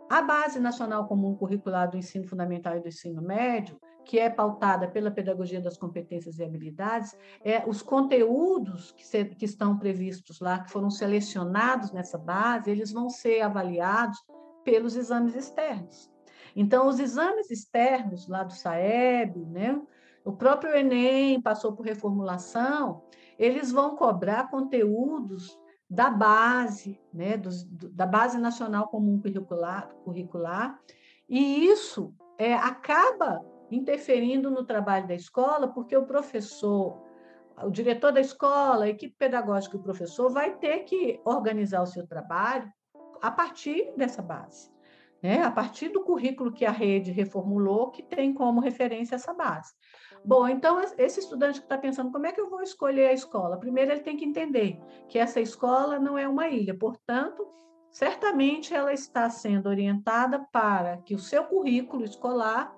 a Base Nacional Comum Curricular do Ensino Fundamental e do Ensino Médio, que é pautada pela pedagogia das competências e habilidades, é, os conteúdos que, se, que estão previstos lá, que foram selecionados nessa base, eles vão ser avaliados pelos exames externos. Então, os exames externos lá do SAEB, né, o próprio Enem passou por reformulação, eles vão cobrar conteúdos da base, né, dos, do, da base nacional comum curricular, curricular e isso é, acaba interferindo no trabalho da escola, porque o professor, o diretor da escola, a equipe pedagógica e o professor vai ter que organizar o seu trabalho a partir dessa base, né? a partir do currículo que a rede reformulou, que tem como referência essa base. Bom, então esse estudante que está pensando como é que eu vou escolher a escola, primeiro ele tem que entender que essa escola não é uma ilha, portanto, certamente ela está sendo orientada para que o seu currículo escolar,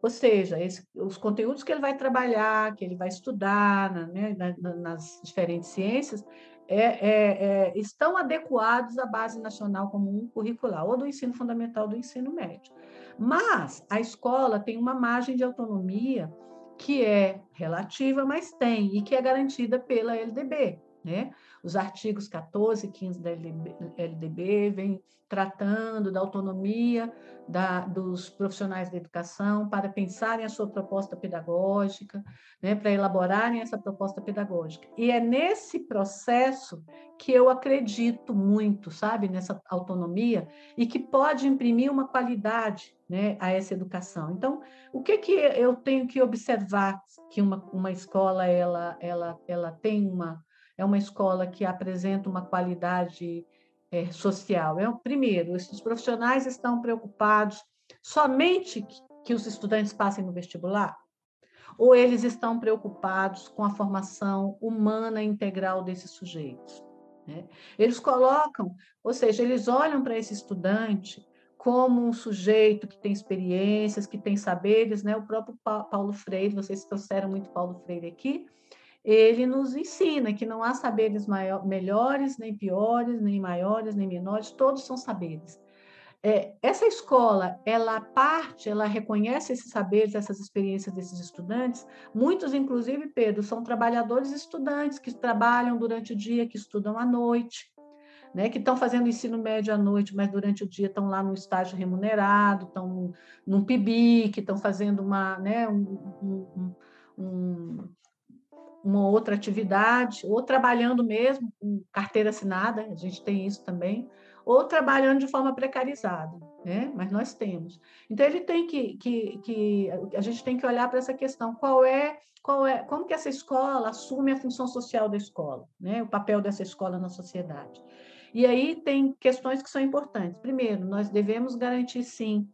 ou seja, esse, os conteúdos que ele vai trabalhar, que ele vai estudar né, nas diferentes ciências, é, é, é, estão adequados à base nacional comum curricular, ou do ensino fundamental do ensino médio. Mas a escola tem uma margem de autonomia que é relativa, mas tem, e que é garantida pela LDB. Né? Os artigos 14 e 15 da LDB vêm tratando da autonomia da, dos profissionais da educação para pensarem a sua proposta pedagógica, né, para elaborarem essa proposta pedagógica. E é nesse processo que eu acredito muito, sabe, nessa autonomia e que pode imprimir uma qualidade né, a essa educação. Então, o que, que eu tenho que observar que uma, uma escola ela, ela, ela tem uma é uma escola que apresenta uma qualidade é, social. É, primeiro, esses profissionais estão preocupados somente que, que os estudantes passem no vestibular? Ou eles estão preocupados com a formação humana integral desses sujeitos? Né? Eles colocam, ou seja, eles olham para esse estudante como um sujeito que tem experiências, que tem saberes, né? O próprio Paulo Freire, vocês trouxeram muito Paulo Freire aqui, ele nos ensina que não há saberes maior, melhores, nem piores, nem maiores, nem menores, todos são saberes. é, essa escola, ela parte, ela reconhece esses saberes, essas experiências desses estudantes. Muitos, inclusive, Pedro, são trabalhadores estudantes que trabalham durante o dia, que estudam à noite, né, que estão fazendo ensino médio à noite, mas durante o dia estão lá no estágio remunerado, estão num PIB, que estão fazendo uma, né, um, um, um, uma outra atividade, ou trabalhando mesmo com carteira assinada, a gente tem isso também, ou trabalhando de forma precarizada, né? Mas nós temos. Então ele tem que, que, que a gente tem que olhar para essa questão, qual é, qual é, como que essa escola assume a função social da escola, né? O papel dessa escola na sociedade. E aí tem questões que são importantes. Primeiro, nós devemos garantir sim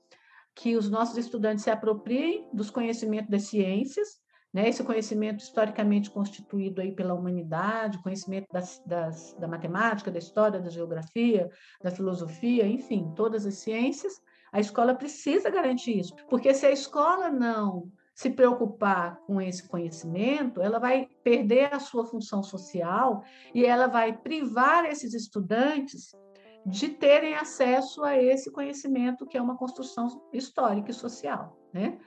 que os nossos estudantes se apropriem dos conhecimentos das ciências, né? Esse conhecimento historicamente constituído aí pela humanidade, conhecimento das, das, da matemática, da história, da geografia, da filosofia, enfim, todas as ciências, a escola precisa garantir isso, porque se a escola não se preocupar com esse conhecimento, ela vai perder a sua função social e ela vai privar esses estudantes de terem acesso a esse conhecimento que é uma construção histórica e social, né?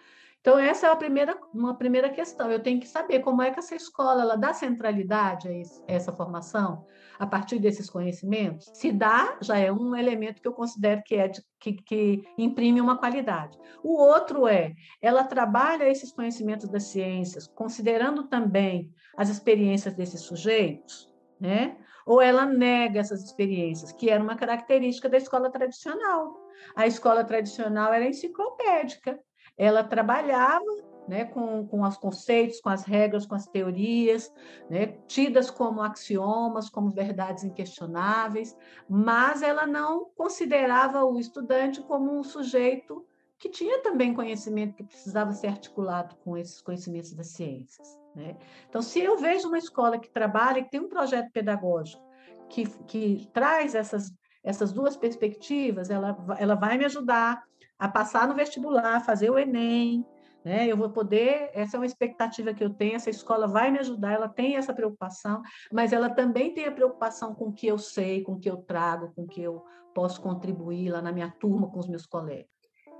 Então, essa é a primeira, uma primeira questão. Eu tenho que saber como é que essa escola ela dá centralidade a, a essa formação a partir desses conhecimentos. Se dá, já é um elemento que eu considero que, é de, que, que imprime uma qualidade. O outro é, ela trabalha esses conhecimentos das ciências, considerando também as experiências desses sujeitos, né? ou ela nega essas experiências, que era uma característica da escola tradicional. A escola tradicional era enciclopédica, ela trabalhava né, com, com os conceitos, com as regras, com as teorias, né, tidas como axiomas, como verdades inquestionáveis, mas ela não considerava o estudante como um sujeito que tinha também conhecimento que precisava ser articulado com esses conhecimentos das ciências. Né? Então, se eu vejo uma escola que trabalha, que tem um projeto pedagógico que, que traz essas, essas duas perspectivas, ela, ela vai me ajudar a passar no vestibular, fazer o Enem, né? Eu vou poder, essa é uma expectativa que eu tenho, essa escola vai me ajudar, ela tem essa preocupação, mas ela também tem a preocupação com o que eu sei, com o que eu trago, com o que eu posso contribuir lá na minha turma com os meus colegas.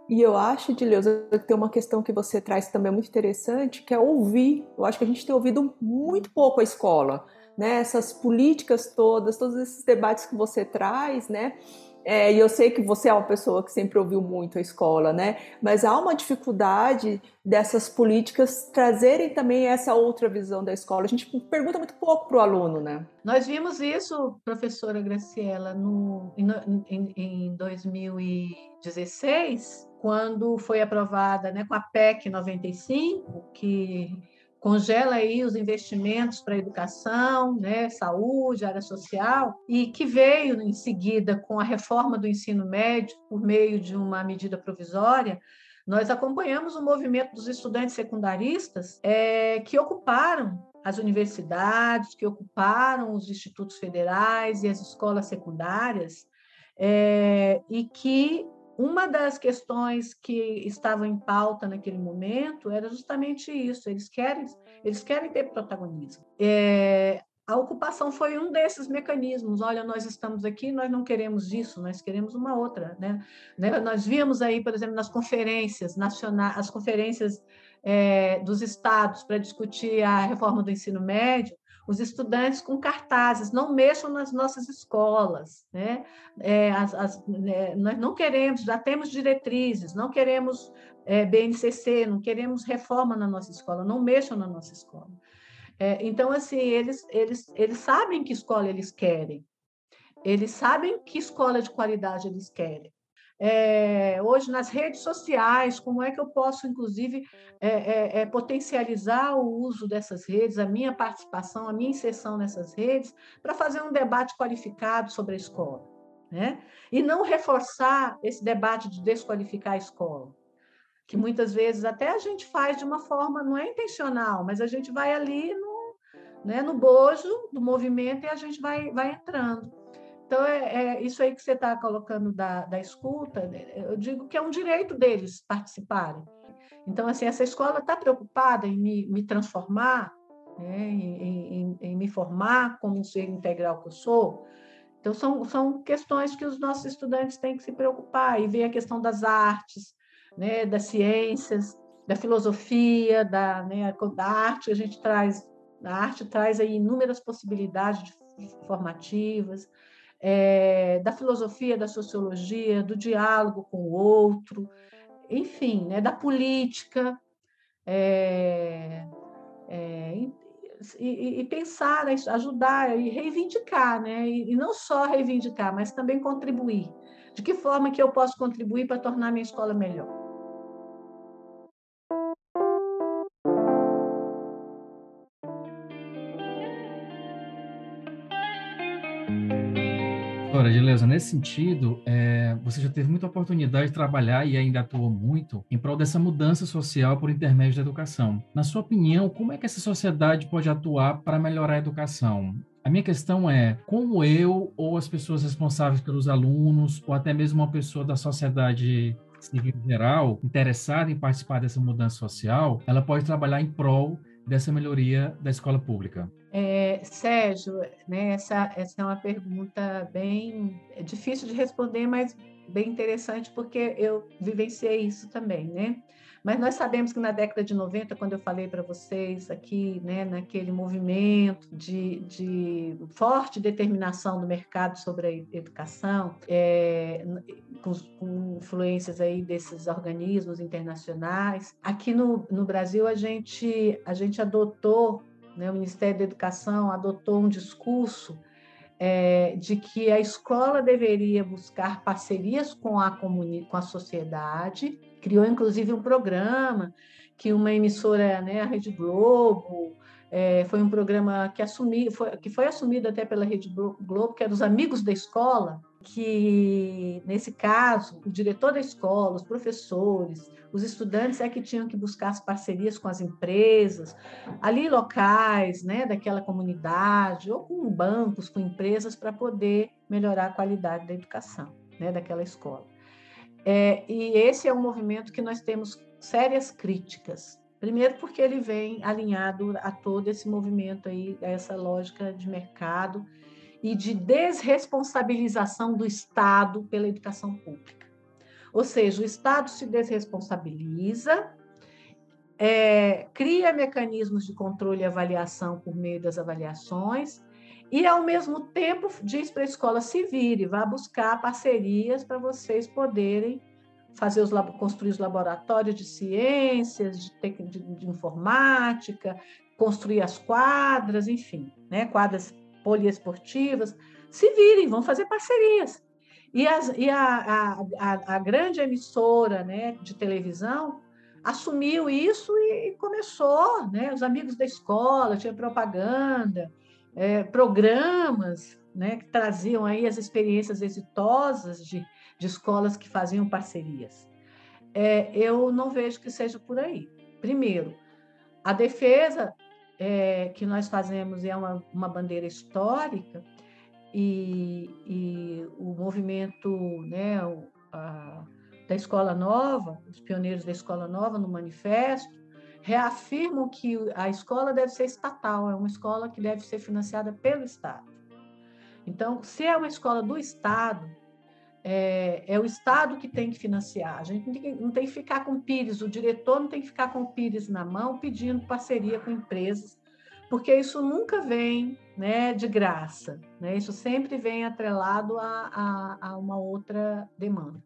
E eu acho, Dileuza, que tem uma questão que você traz também muito interessante, que é ouvir. Eu acho que a gente tem ouvido muito pouco a escola, né? Essas políticas todas, todos esses debates que você traz, né? É, e eu sei que você é uma pessoa que sempre ouviu muito a escola, né? Mas há uma dificuldade dessas políticas trazerem também essa outra visão da escola. A gente pergunta muito pouco para o aluno, né? Nós vimos isso, professora Graciela, no, em, em 2016, quando foi aprovada né, com a PEC 95, que congela aí os investimentos para educação, né, saúde, área social, e que veio em seguida com a reforma do ensino médio por meio de uma medida provisória, nós acompanhamos o movimento dos estudantes secundaristas é, que ocuparam as universidades, que ocuparam os institutos federais e as escolas secundárias, é, e que uma das questões que estavam em pauta naquele momento era justamente isso. Eles querem, eles querem ter protagonismo. É, a ocupação foi um desses mecanismos. Olha, nós estamos aqui, nós não queremos isso, nós queremos uma outra, né? né? Nós víamos aí, por exemplo, nas conferências nacionais, as conferências é, dos estados para discutir a reforma do ensino médio, os estudantes com cartazes, não mexam nas nossas escolas, né? É, as, as, né, nós não queremos, já temos diretrizes, não queremos é, BNCC, não queremos reforma na nossa escola, não mexam na nossa escola. É, então, assim, eles, eles, eles sabem que escola eles querem, eles sabem que escola de qualidade eles querem é, hoje nas redes sociais, como é que eu posso, inclusive, é, é, potencializar o uso dessas redes, a minha participação, a minha inserção nessas redes, para fazer um debate qualificado sobre a escola. Né? E não reforçar esse debate de desqualificar a escola, que muitas vezes até a gente faz de uma forma, não é intencional, mas a gente vai ali no, né, no bojo do movimento e a gente vai, vai entrando. Então, é, é isso aí que você está colocando da, da escuta, né, eu digo que é um direito deles participarem. Então, assim, essa escola está preocupada em me, me transformar, né, em, em, em, me formar como um ser integral que eu sou. Então, são, são questões que os nossos estudantes têm que se preocupar, e ver a questão das artes, né, das ciências, da filosofia, da, né, da arte, a gente traz, a arte traz aí inúmeras possibilidades formativas, é, da filosofia, da sociologia, do diálogo com o outro, enfim, né, da política, é, é, e, e, pensar, né, ajudar e reivindicar, né? E, e, não só reivindicar, mas também contribuir. De que forma que eu posso contribuir para tornar minha escola melhor? Ora, Gileuza, nesse sentido, é, você já teve muita oportunidade de trabalhar e ainda atua muito em prol dessa mudança social por intermédio da educação. Na sua opinião, como é que essa sociedade pode atuar para melhorar a educação? A minha questão é como eu ou as pessoas responsáveis pelos alunos ou até mesmo uma pessoa da sociedade civil geral interessada em participar dessa mudança social, ela pode trabalhar em prol dessa melhoria da escola pública? É, Sérgio, né, essa, essa é uma pergunta bem é difícil de responder, mas bem interessante, porque eu vivenciei isso também, né? Mas nós sabemos que na década de 90, quando eu falei para vocês aqui, né, naquele movimento de, de, forte determinação do mercado sobre a educação, é, com, com, influências aí desses organismos internacionais, aqui no, no Brasil a gente, a gente adotou, né, o Ministério da Educação adotou um discurso é, de que a escola deveria buscar parcerias com a, com a sociedade, criou inclusive um programa que uma emissora, né, a Rede Globo, é, foi um programa que, assumi, foi, que foi assumido até pela Rede Globo, que era os Amigos da Escola, que, nesse caso, o diretor da escola, os professores, os estudantes é que tinham que buscar as parcerias com as empresas, ali locais, né, daquela comunidade, ou com bancos, com empresas, para poder melhorar a qualidade da educação, né, daquela escola. É, e esse é um movimento que nós temos sérias críticas. Primeiro, porque ele vem alinhado a todo esse movimento aí, a essa lógica de mercado e de desresponsabilização do Estado pela educação pública. Ou seja, o Estado se desresponsabiliza, é, cria mecanismos de controle e avaliação por meio das avaliações, e, ao mesmo tempo, diz para a escola se vire, vá buscar parcerias para vocês poderem fazer os, construir os laboratórios de ciências, de, de, de informática, construir as quadras, enfim, né, quadras poliesportivas, se virem, vão fazer parcerias. E, as, e a, a, a, grande emissora né, de televisão assumiu isso e começou, né, os amigos da escola, tinha propaganda, é, programas né, que traziam aí as experiências exitosas de, de escolas que faziam parcerias. É, eu não vejo que seja por aí. Primeiro, a defesa é, que nós fazemos é uma, uma bandeira histórica e, e o movimento né, a, da Escola Nova, os pioneiros da Escola Nova no manifesto, reafirmam que a escola deve ser estatal, é uma escola que deve ser financiada pelo Estado. Então, se é uma escola do Estado, é, é, o Estado que tem que financiar. A gente não tem que ficar com pires, o diretor não tem que ficar com pires na mão pedindo parceria com empresas, porque isso nunca vem né, de graça. Né? Isso sempre vem atrelado a, a, a uma outra demanda.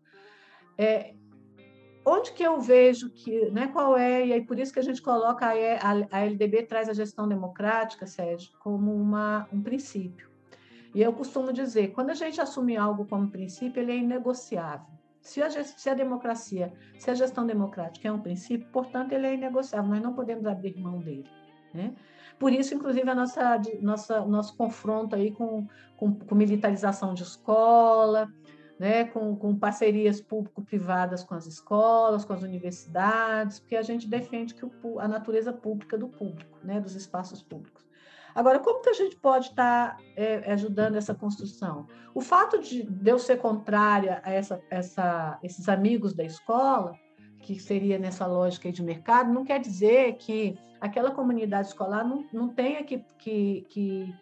É, onde que eu vejo que, né, qual é, e aí por isso que a gente coloca a, a, a LDB traz a gestão democrática, Sérgio, como uma, um princípio. E eu costumo dizer, quando a gente assume algo como princípio, ele é inegociável. Se a, se a democracia, se a gestão democrática é um princípio, portanto, ele é inegociável, nós não podemos abrir mão dele. Né? Por isso, inclusive, a nossa, nossa nosso confronto aí com, com, com militarização de escola, né, com, com parcerias público-privadas com as escolas, com as universidades, porque a gente defende que o, a natureza pública do público, né, dos espaços públicos. Agora, como que a gente pode estar é, ajudando essa construção? O fato de, de eu ser contrária a essa, essa, esses amigos da escola, que seria nessa lógica de mercado, não quer dizer que aquela comunidade escolar não, não tenha que, que, que,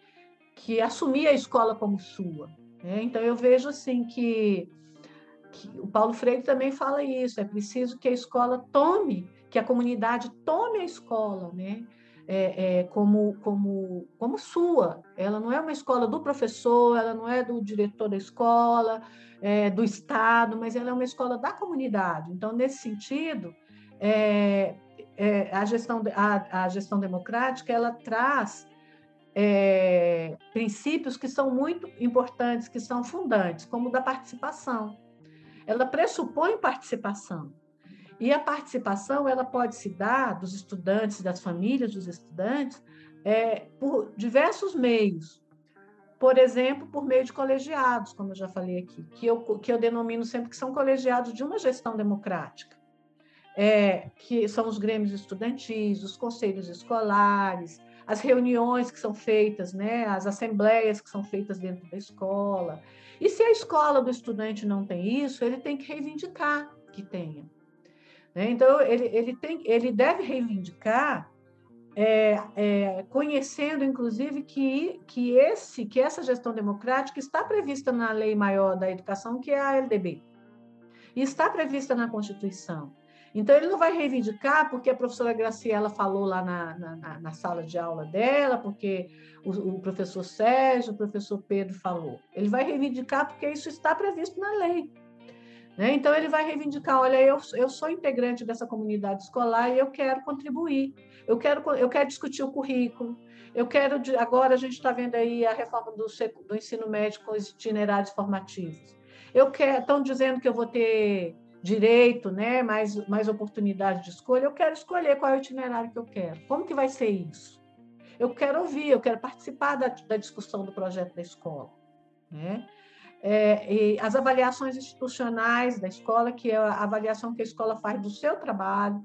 que assumir a escola como sua. Né? Então, eu vejo assim que, que o Paulo Freire também fala isso, é preciso que a escola tome, que a comunidade tome a escola, né? É, é, como, como, como sua. Ela não é uma escola do professor, ela não é do diretor da escola, é, do Estado, mas ela é uma escola da comunidade. Então, nesse sentido, é, é, a, gestão, a, a, gestão democrática ela traz é, princípios que são muito importantes, que são fundantes, como da participação. Ela pressupõe participação. E a participação ela pode se dar dos estudantes, das famílias dos estudantes, é, por diversos meios. Por exemplo, por meio de colegiados, como eu já falei aqui, que eu, que eu denomino sempre que são colegiados de uma gestão democrática é, que são os grêmios estudantis, os conselhos escolares, as reuniões que são feitas, né, as assembleias que são feitas dentro da escola. E se a escola do estudante não tem isso, ele tem que reivindicar que tenha. Né? Então, ele, ele, tem, ele deve reivindicar, é, é, conhecendo, inclusive, que, que, esse, que essa gestão democrática está prevista na Lei Maior da Educação, que é a LDB, e está prevista na Constituição. Então, ele não vai reivindicar porque a professora Graciela falou lá na, na, na sala de aula dela, porque o, o, professor Sérgio, o professor Pedro falou. Ele vai reivindicar porque isso está previsto na lei. Né? Então, ele vai reivindicar: olha, eu, eu sou integrante dessa comunidade escolar e eu quero contribuir, eu quero, eu quero discutir o currículo, eu quero. Agora, a gente está vendo aí a reforma do, do ensino médio com os itinerários formativos. Eu quero, estão dizendo que eu vou ter direito, né, mais, mais oportunidade de escolha, eu quero escolher qual é o itinerário que eu quero. Como que vai ser isso? Eu quero ouvir, eu quero participar da, da discussão do projeto da escola. Né? É, as avaliações institucionais da escola, que é a avaliação que a escola faz do seu trabalho.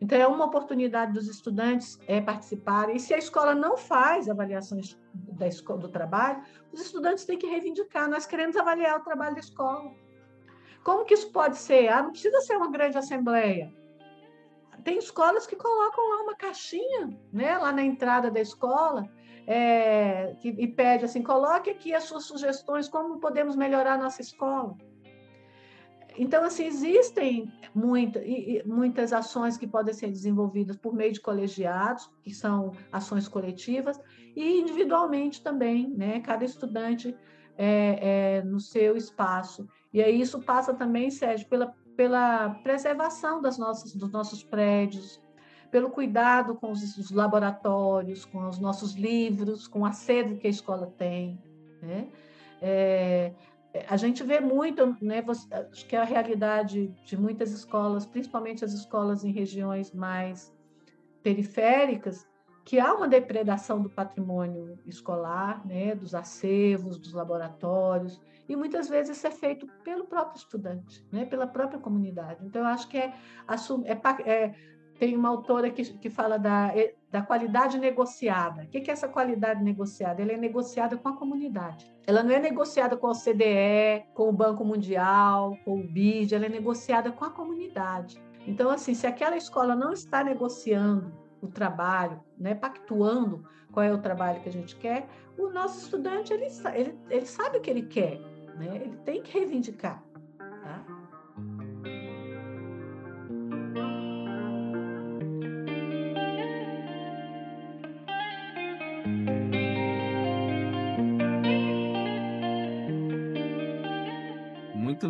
Então, é uma oportunidade dos estudantes é, participarem. E se a escola não faz avaliações da escola, do trabalho, os estudantes têm que reivindicar. Nós queremos avaliar o trabalho da escola. Como que isso pode ser? Ah, não precisa ser uma grande assembleia. Tem escolas que colocam lá uma caixinha, né, lá na entrada da escola, é, que, e pede assim: coloque aqui as suas sugestões, como podemos melhorar a nossa escola. Então, assim, existem muita, muitas ações que podem ser desenvolvidas por meio de colegiados, que são ações coletivas, e individualmente também, né? Cada estudante é, é, no seu espaço. E aí isso passa também, Sérgio, pela, pela preservação das nossas, dos nossos prédios, pelo cuidado com os, os laboratórios, com os nossos livros, com a sede que a escola tem. Né? É, a gente vê muito, né, acho que é a realidade de muitas escolas, principalmente as escolas em regiões mais periféricas, que há uma depredação do patrimônio escolar, né, dos acervos, dos laboratórios, e muitas vezes isso é feito pelo próprio estudante, né, pela própria comunidade. Então, eu acho que é, é, é tem uma autora que, que fala da, da qualidade negociada. O que é essa qualidade negociada? Ela é negociada com a comunidade. Ela não é negociada com a OCDE, com o Banco Mundial, com o BID, ela é negociada com a comunidade. Então, assim, se aquela escola não está negociando o trabalho, né, pactuando qual é o trabalho que a gente quer, o nosso estudante ele, ele, ele sabe o que ele quer, né? ele tem que reivindicar.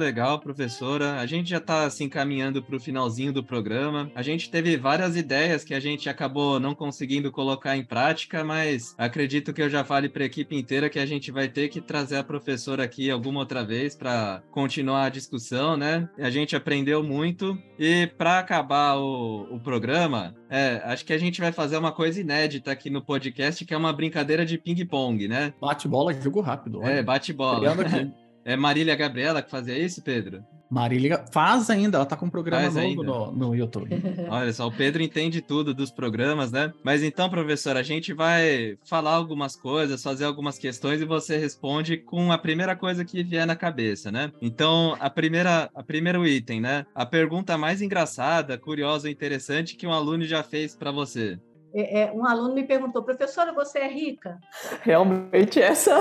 Legal, professora. A gente já está assim caminhando para o finalzinho do programa. A gente teve várias ideias que a gente acabou não conseguindo colocar em prática, mas acredito que eu já fale para a equipe inteira que a gente vai ter que trazer a professora aqui alguma outra vez para continuar a discussão, né? A gente aprendeu muito e para acabar o, o programa, é, acho que a gente vai fazer uma coisa inédita aqui no podcast, que é uma brincadeira de ping-pong, né? Bate bola, jogo rápido. Olha. É, bate bola. É Marília Gabriela que fazia isso, Pedro? Marília faz ainda, ela tá com um programa faz novo no, no, YouTube. Olha só, o Pedro entende tudo dos programas, né? Mas então, professor, a gente vai falar algumas coisas, fazer algumas questões e você responde com a primeira coisa que vier na cabeça, né? Então, a primeira, a primeiro item, né? A pergunta mais engraçada, curiosa, interessante que um aluno já fez para você. É, é, um aluno me perguntou, professora, você é rica? Realmente essa.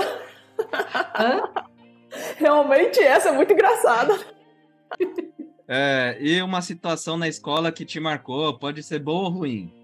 Hã? Realmente essa é muito engraçada. É, e uma situação na escola que te marcou, pode ser boa ou ruim?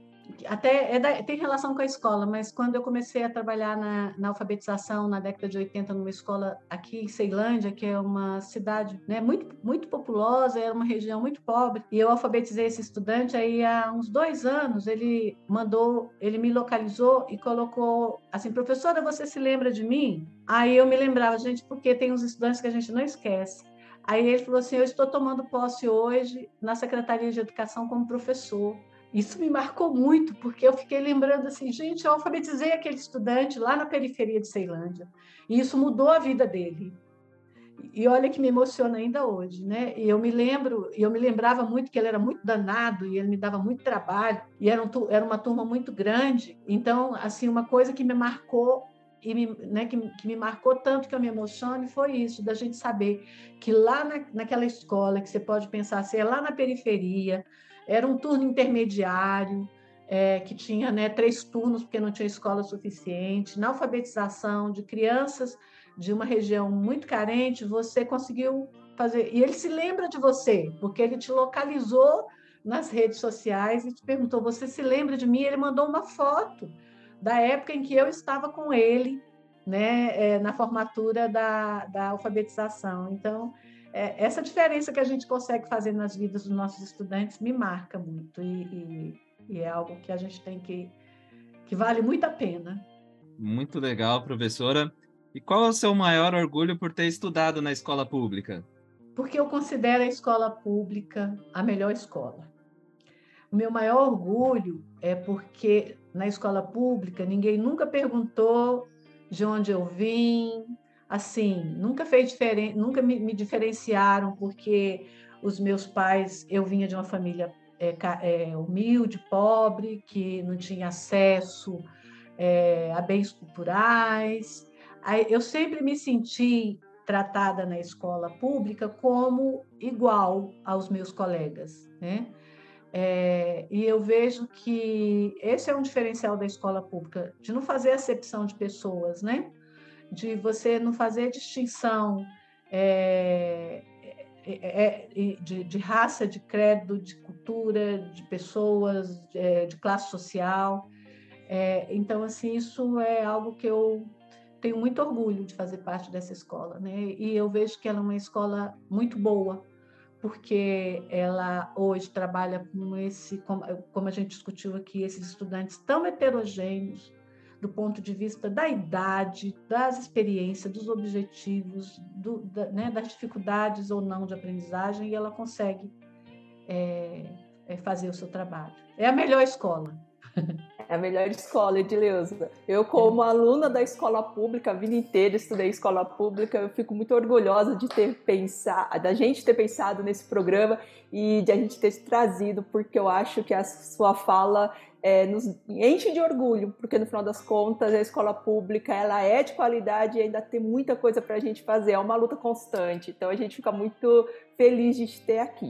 Até é da, tem relação com a escola, mas quando eu comecei a trabalhar na, na, alfabetização na década de 80 numa escola aqui em Ceilândia, que é uma cidade né, muito, muito populosa, era uma região muito pobre, e eu alfabetizei esse estudante, aí há uns dois anos ele mandou, ele me localizou e colocou assim, professora, você se lembra de mim? Aí eu me lembrava, gente, porque tem uns estudantes que a gente não esquece. Aí ele falou assim, eu estou tomando posse hoje na Secretaria de Educação como professor. Isso me marcou muito, porque eu fiquei lembrando assim, gente, eu alfabetizei aquele estudante lá na periferia de Ceilândia, e isso mudou a vida dele. E olha que me emociona ainda hoje, né? E eu me lembro, eu me lembrava muito que ele era muito danado e ele me dava muito trabalho, e era, um, era uma turma muito grande. Então, assim, uma coisa que me marcou e me, né, que, que, me marcou tanto que eu me emocione foi isso, da gente saber que lá na, naquela escola, que você pode pensar assim, é lá na periferia, era um turno intermediário, é, que tinha né, três turnos, porque não tinha escola suficiente. Na alfabetização de crianças de uma região muito carente, você conseguiu fazer. E ele se lembra de você, porque ele te localizou nas redes sociais e te perguntou: Você se lembra de mim? Ele mandou uma foto da época em que eu estava com ele né, é, na formatura da, da alfabetização. Então, é, essa diferença que a gente consegue fazer nas vidas dos nossos estudantes me marca muito e, e, e é algo que a gente tem que que vale muito a pena. Muito legal, professora. E qual é o seu maior orgulho por ter estudado na escola pública? Porque eu considero a escola pública a melhor escola. O meu maior orgulho é porque na escola pública ninguém nunca perguntou de onde eu vim, assim, nunca fez diferente, nunca me, me, diferenciaram porque os meus pais, eu vinha de uma família é, é, humilde, pobre, que não tinha acesso é, a bens culturais. Eu sempre me senti tratada na escola pública como igual aos meus colegas, né? É, e eu vejo que esse é um diferencial da escola pública, de não fazer acepção de pessoas, né? De você não fazer distinção é, é, é, de, de, raça, de credo, de cultura, de pessoas, de, é, de classe social. É, então, assim, isso é algo que eu tenho muito orgulho de fazer parte dessa escola, né? E eu vejo que ela é uma escola muito boa, porque ela hoje trabalha com esse, como a gente discutiu aqui, esses estudantes tão heterogêneos, do ponto de vista da idade, das experiências, dos objetivos, do, da, né, das dificuldades ou não de aprendizagem, e ela consegue é, é fazer o seu trabalho. É a melhor escola. É a melhor escola, Edileuza. Eu, como é. aluna da escola pública, a vida inteira estudei escola pública, eu fico muito orgulhosa de ter pensado, da gente ter pensado nesse programa e de a gente ter trazido, porque eu acho que a sua fala é, nos enche de orgulho, porque no final das contas a escola pública ela é de qualidade e ainda tem muita coisa para a gente fazer, é uma luta constante. Então a gente fica muito feliz de ter aqui.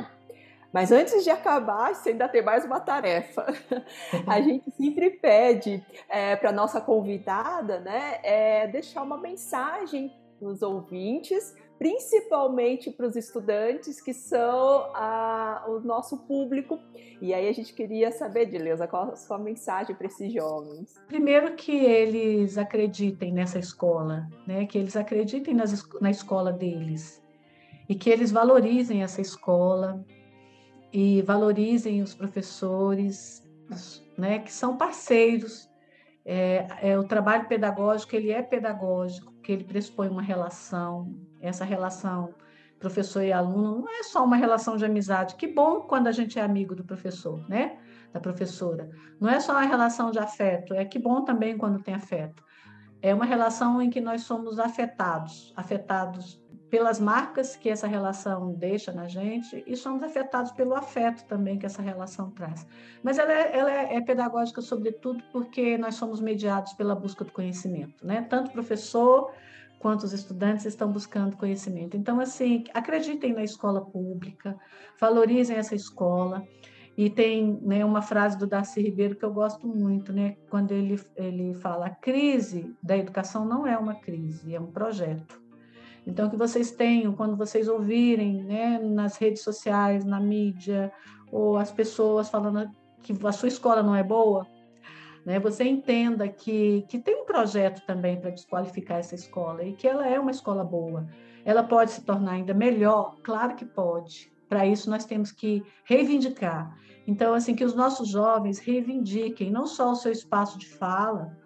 Mas antes de acabar, você ainda tem mais uma tarefa. A gente sempre pede é, para nossa convidada, né, é, deixar uma mensagem para os ouvintes principalmente para os estudantes que são a, o nosso público. E aí a gente queria saber, Dileuza, qual a sua mensagem para esses jovens? Primeiro que eles acreditem nessa escola, né? que eles acreditem nas, na escola deles e que eles valorizem essa escola e valorizem os professores, né? que são parceiros. É, é, o trabalho pedagógico ele é pedagógico, que ele pressupõe uma relação, essa relação professor e aluno não é só uma relação de amizade. Que bom quando a gente é amigo do professor, né? Da professora. Não é só uma relação de afeto, é que bom também quando tem afeto. É uma relação em que nós somos afetados, afetados pelas marcas que essa relação deixa na gente e somos afetados pelo afeto também que essa relação traz. Mas ela é, ela é, é pedagógica sobretudo porque nós somos mediados pela busca do conhecimento, né? Tanto professor quanto os estudantes estão buscando conhecimento. Então, assim, acreditem na escola pública, valorizem essa escola. E tem né, uma frase do Darcy Ribeiro que eu gosto muito, né, quando ele, ele fala: a crise da educação não é uma crise, é um projeto. Então, que vocês tenham, quando vocês ouvirem né, nas redes sociais, na mídia, ou as pessoas falando que a sua escola não é boa, né, você entenda que, que tem um projeto também para desqualificar essa escola e que ela é uma escola boa. Ela pode se tornar ainda melhor? Claro que pode. Para isso, nós temos que reivindicar. Então, assim, que os nossos jovens reivindiquem não só o seu espaço de fala,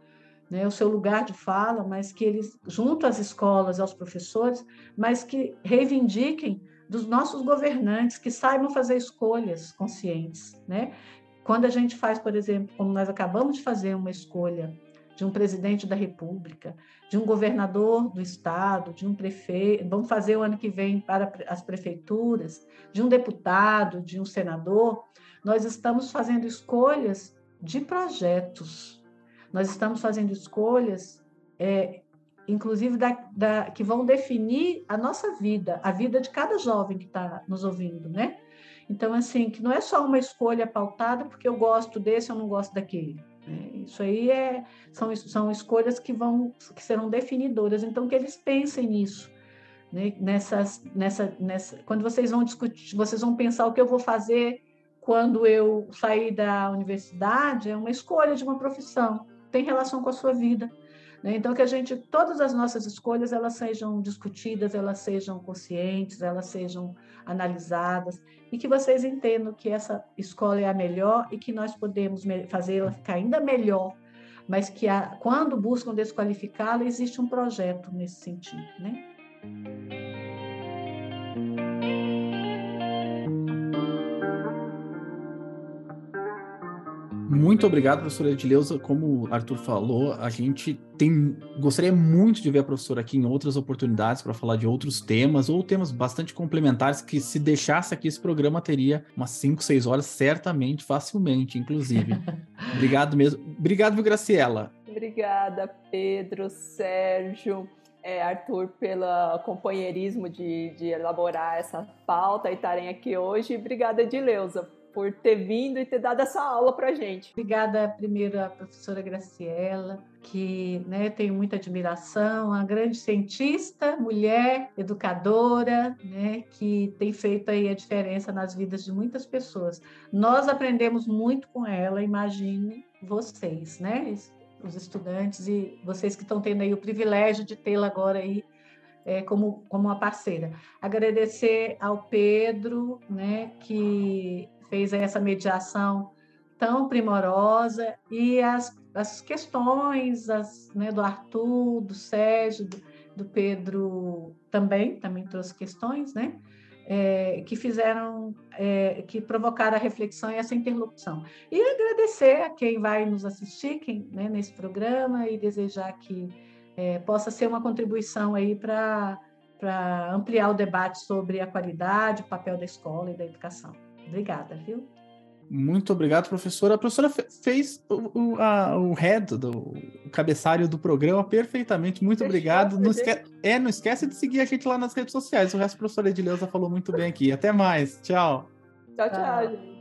né, o seu lugar de fala, mas que eles, junto às escolas, aos professores, mas que reivindiquem dos nossos governantes, que saibam fazer escolhas conscientes. Né? Quando a gente faz, por exemplo, como nós acabamos de fazer uma escolha de um presidente da República, de um governador do estado, de um prefeito, vamos fazer o ano que vem para as prefeituras, de um deputado, de um senador, nós estamos fazendo escolhas de projetos, nós estamos fazendo escolhas, é, inclusive, da, da, que vão definir a nossa vida, a vida de cada jovem que está nos ouvindo, né? Então, assim, que não é só uma escolha pautada porque eu gosto desse ou não gosto daquele. Né? Isso aí é, são, são escolhas que vão que serão definidoras. Então, que eles pensem nisso. Né? Nessas, nessa, nessa, quando vocês vão discutir, vocês vão pensar o que eu vou fazer quando eu sair da universidade, é uma escolha de uma profissão tem relação com a sua vida. Né? Então, que a gente, todas as nossas escolhas, elas sejam discutidas, elas sejam conscientes, elas sejam analisadas, e que vocês entendam que essa escola é a melhor e que nós podemos fazê-la ficar ainda melhor, mas que a, quando buscam desqualificá-la, existe um projeto nesse sentido, né? Muito obrigado, professora Edileuza. Como o Arthur falou, a gente tem gostaria muito de ver a professora aqui em outras oportunidades para falar de outros temas ou temas bastante complementares que se deixasse aqui esse programa teria umas 5, 6 horas certamente, facilmente, inclusive. obrigado mesmo. Obrigado, Graciela. Obrigada, Pedro, Sérgio. É, Arthur, pelo companheirismo de, de elaborar essa pauta e estarem aqui hoje. Obrigada, Edileuza, por ter vindo e ter dado essa aula para gente. Obrigada, primeiro, à professora Graciela, que né, tenho muita admiração, uma grande cientista, mulher, educadora, né, que tem feito aí a diferença nas vidas de muitas pessoas. Nós aprendemos muito com ela, imagine vocês, né, os estudantes e vocês que estão tendo aí o privilégio de tê-la agora aí é, como, como uma parceira. Agradecer ao Pedro, né, que fez essa mediação tão primorosa e as, as questões as, né, do Arthur, do Sérgio, do, do, Pedro também, também trouxe questões, né? É, que fizeram, é, que provocaram a reflexão e essa interlocução. E agradecer a quem vai nos assistir quem, né, nesse programa e desejar que é, possa ser uma contribuição aí para ampliar o debate sobre a qualidade, o papel da escola e da educação. Obrigada, viu? Muito obrigado, professora. A professora fez o, o, a, o head, do, o cabeçalho do programa perfeitamente. Muito obrigado. Não esque... É, não esquece de seguir a gente lá nas redes sociais. O resto a professora Edileuza falou muito bem aqui. Até mais. Tchau. Tchau, tchau. tchau.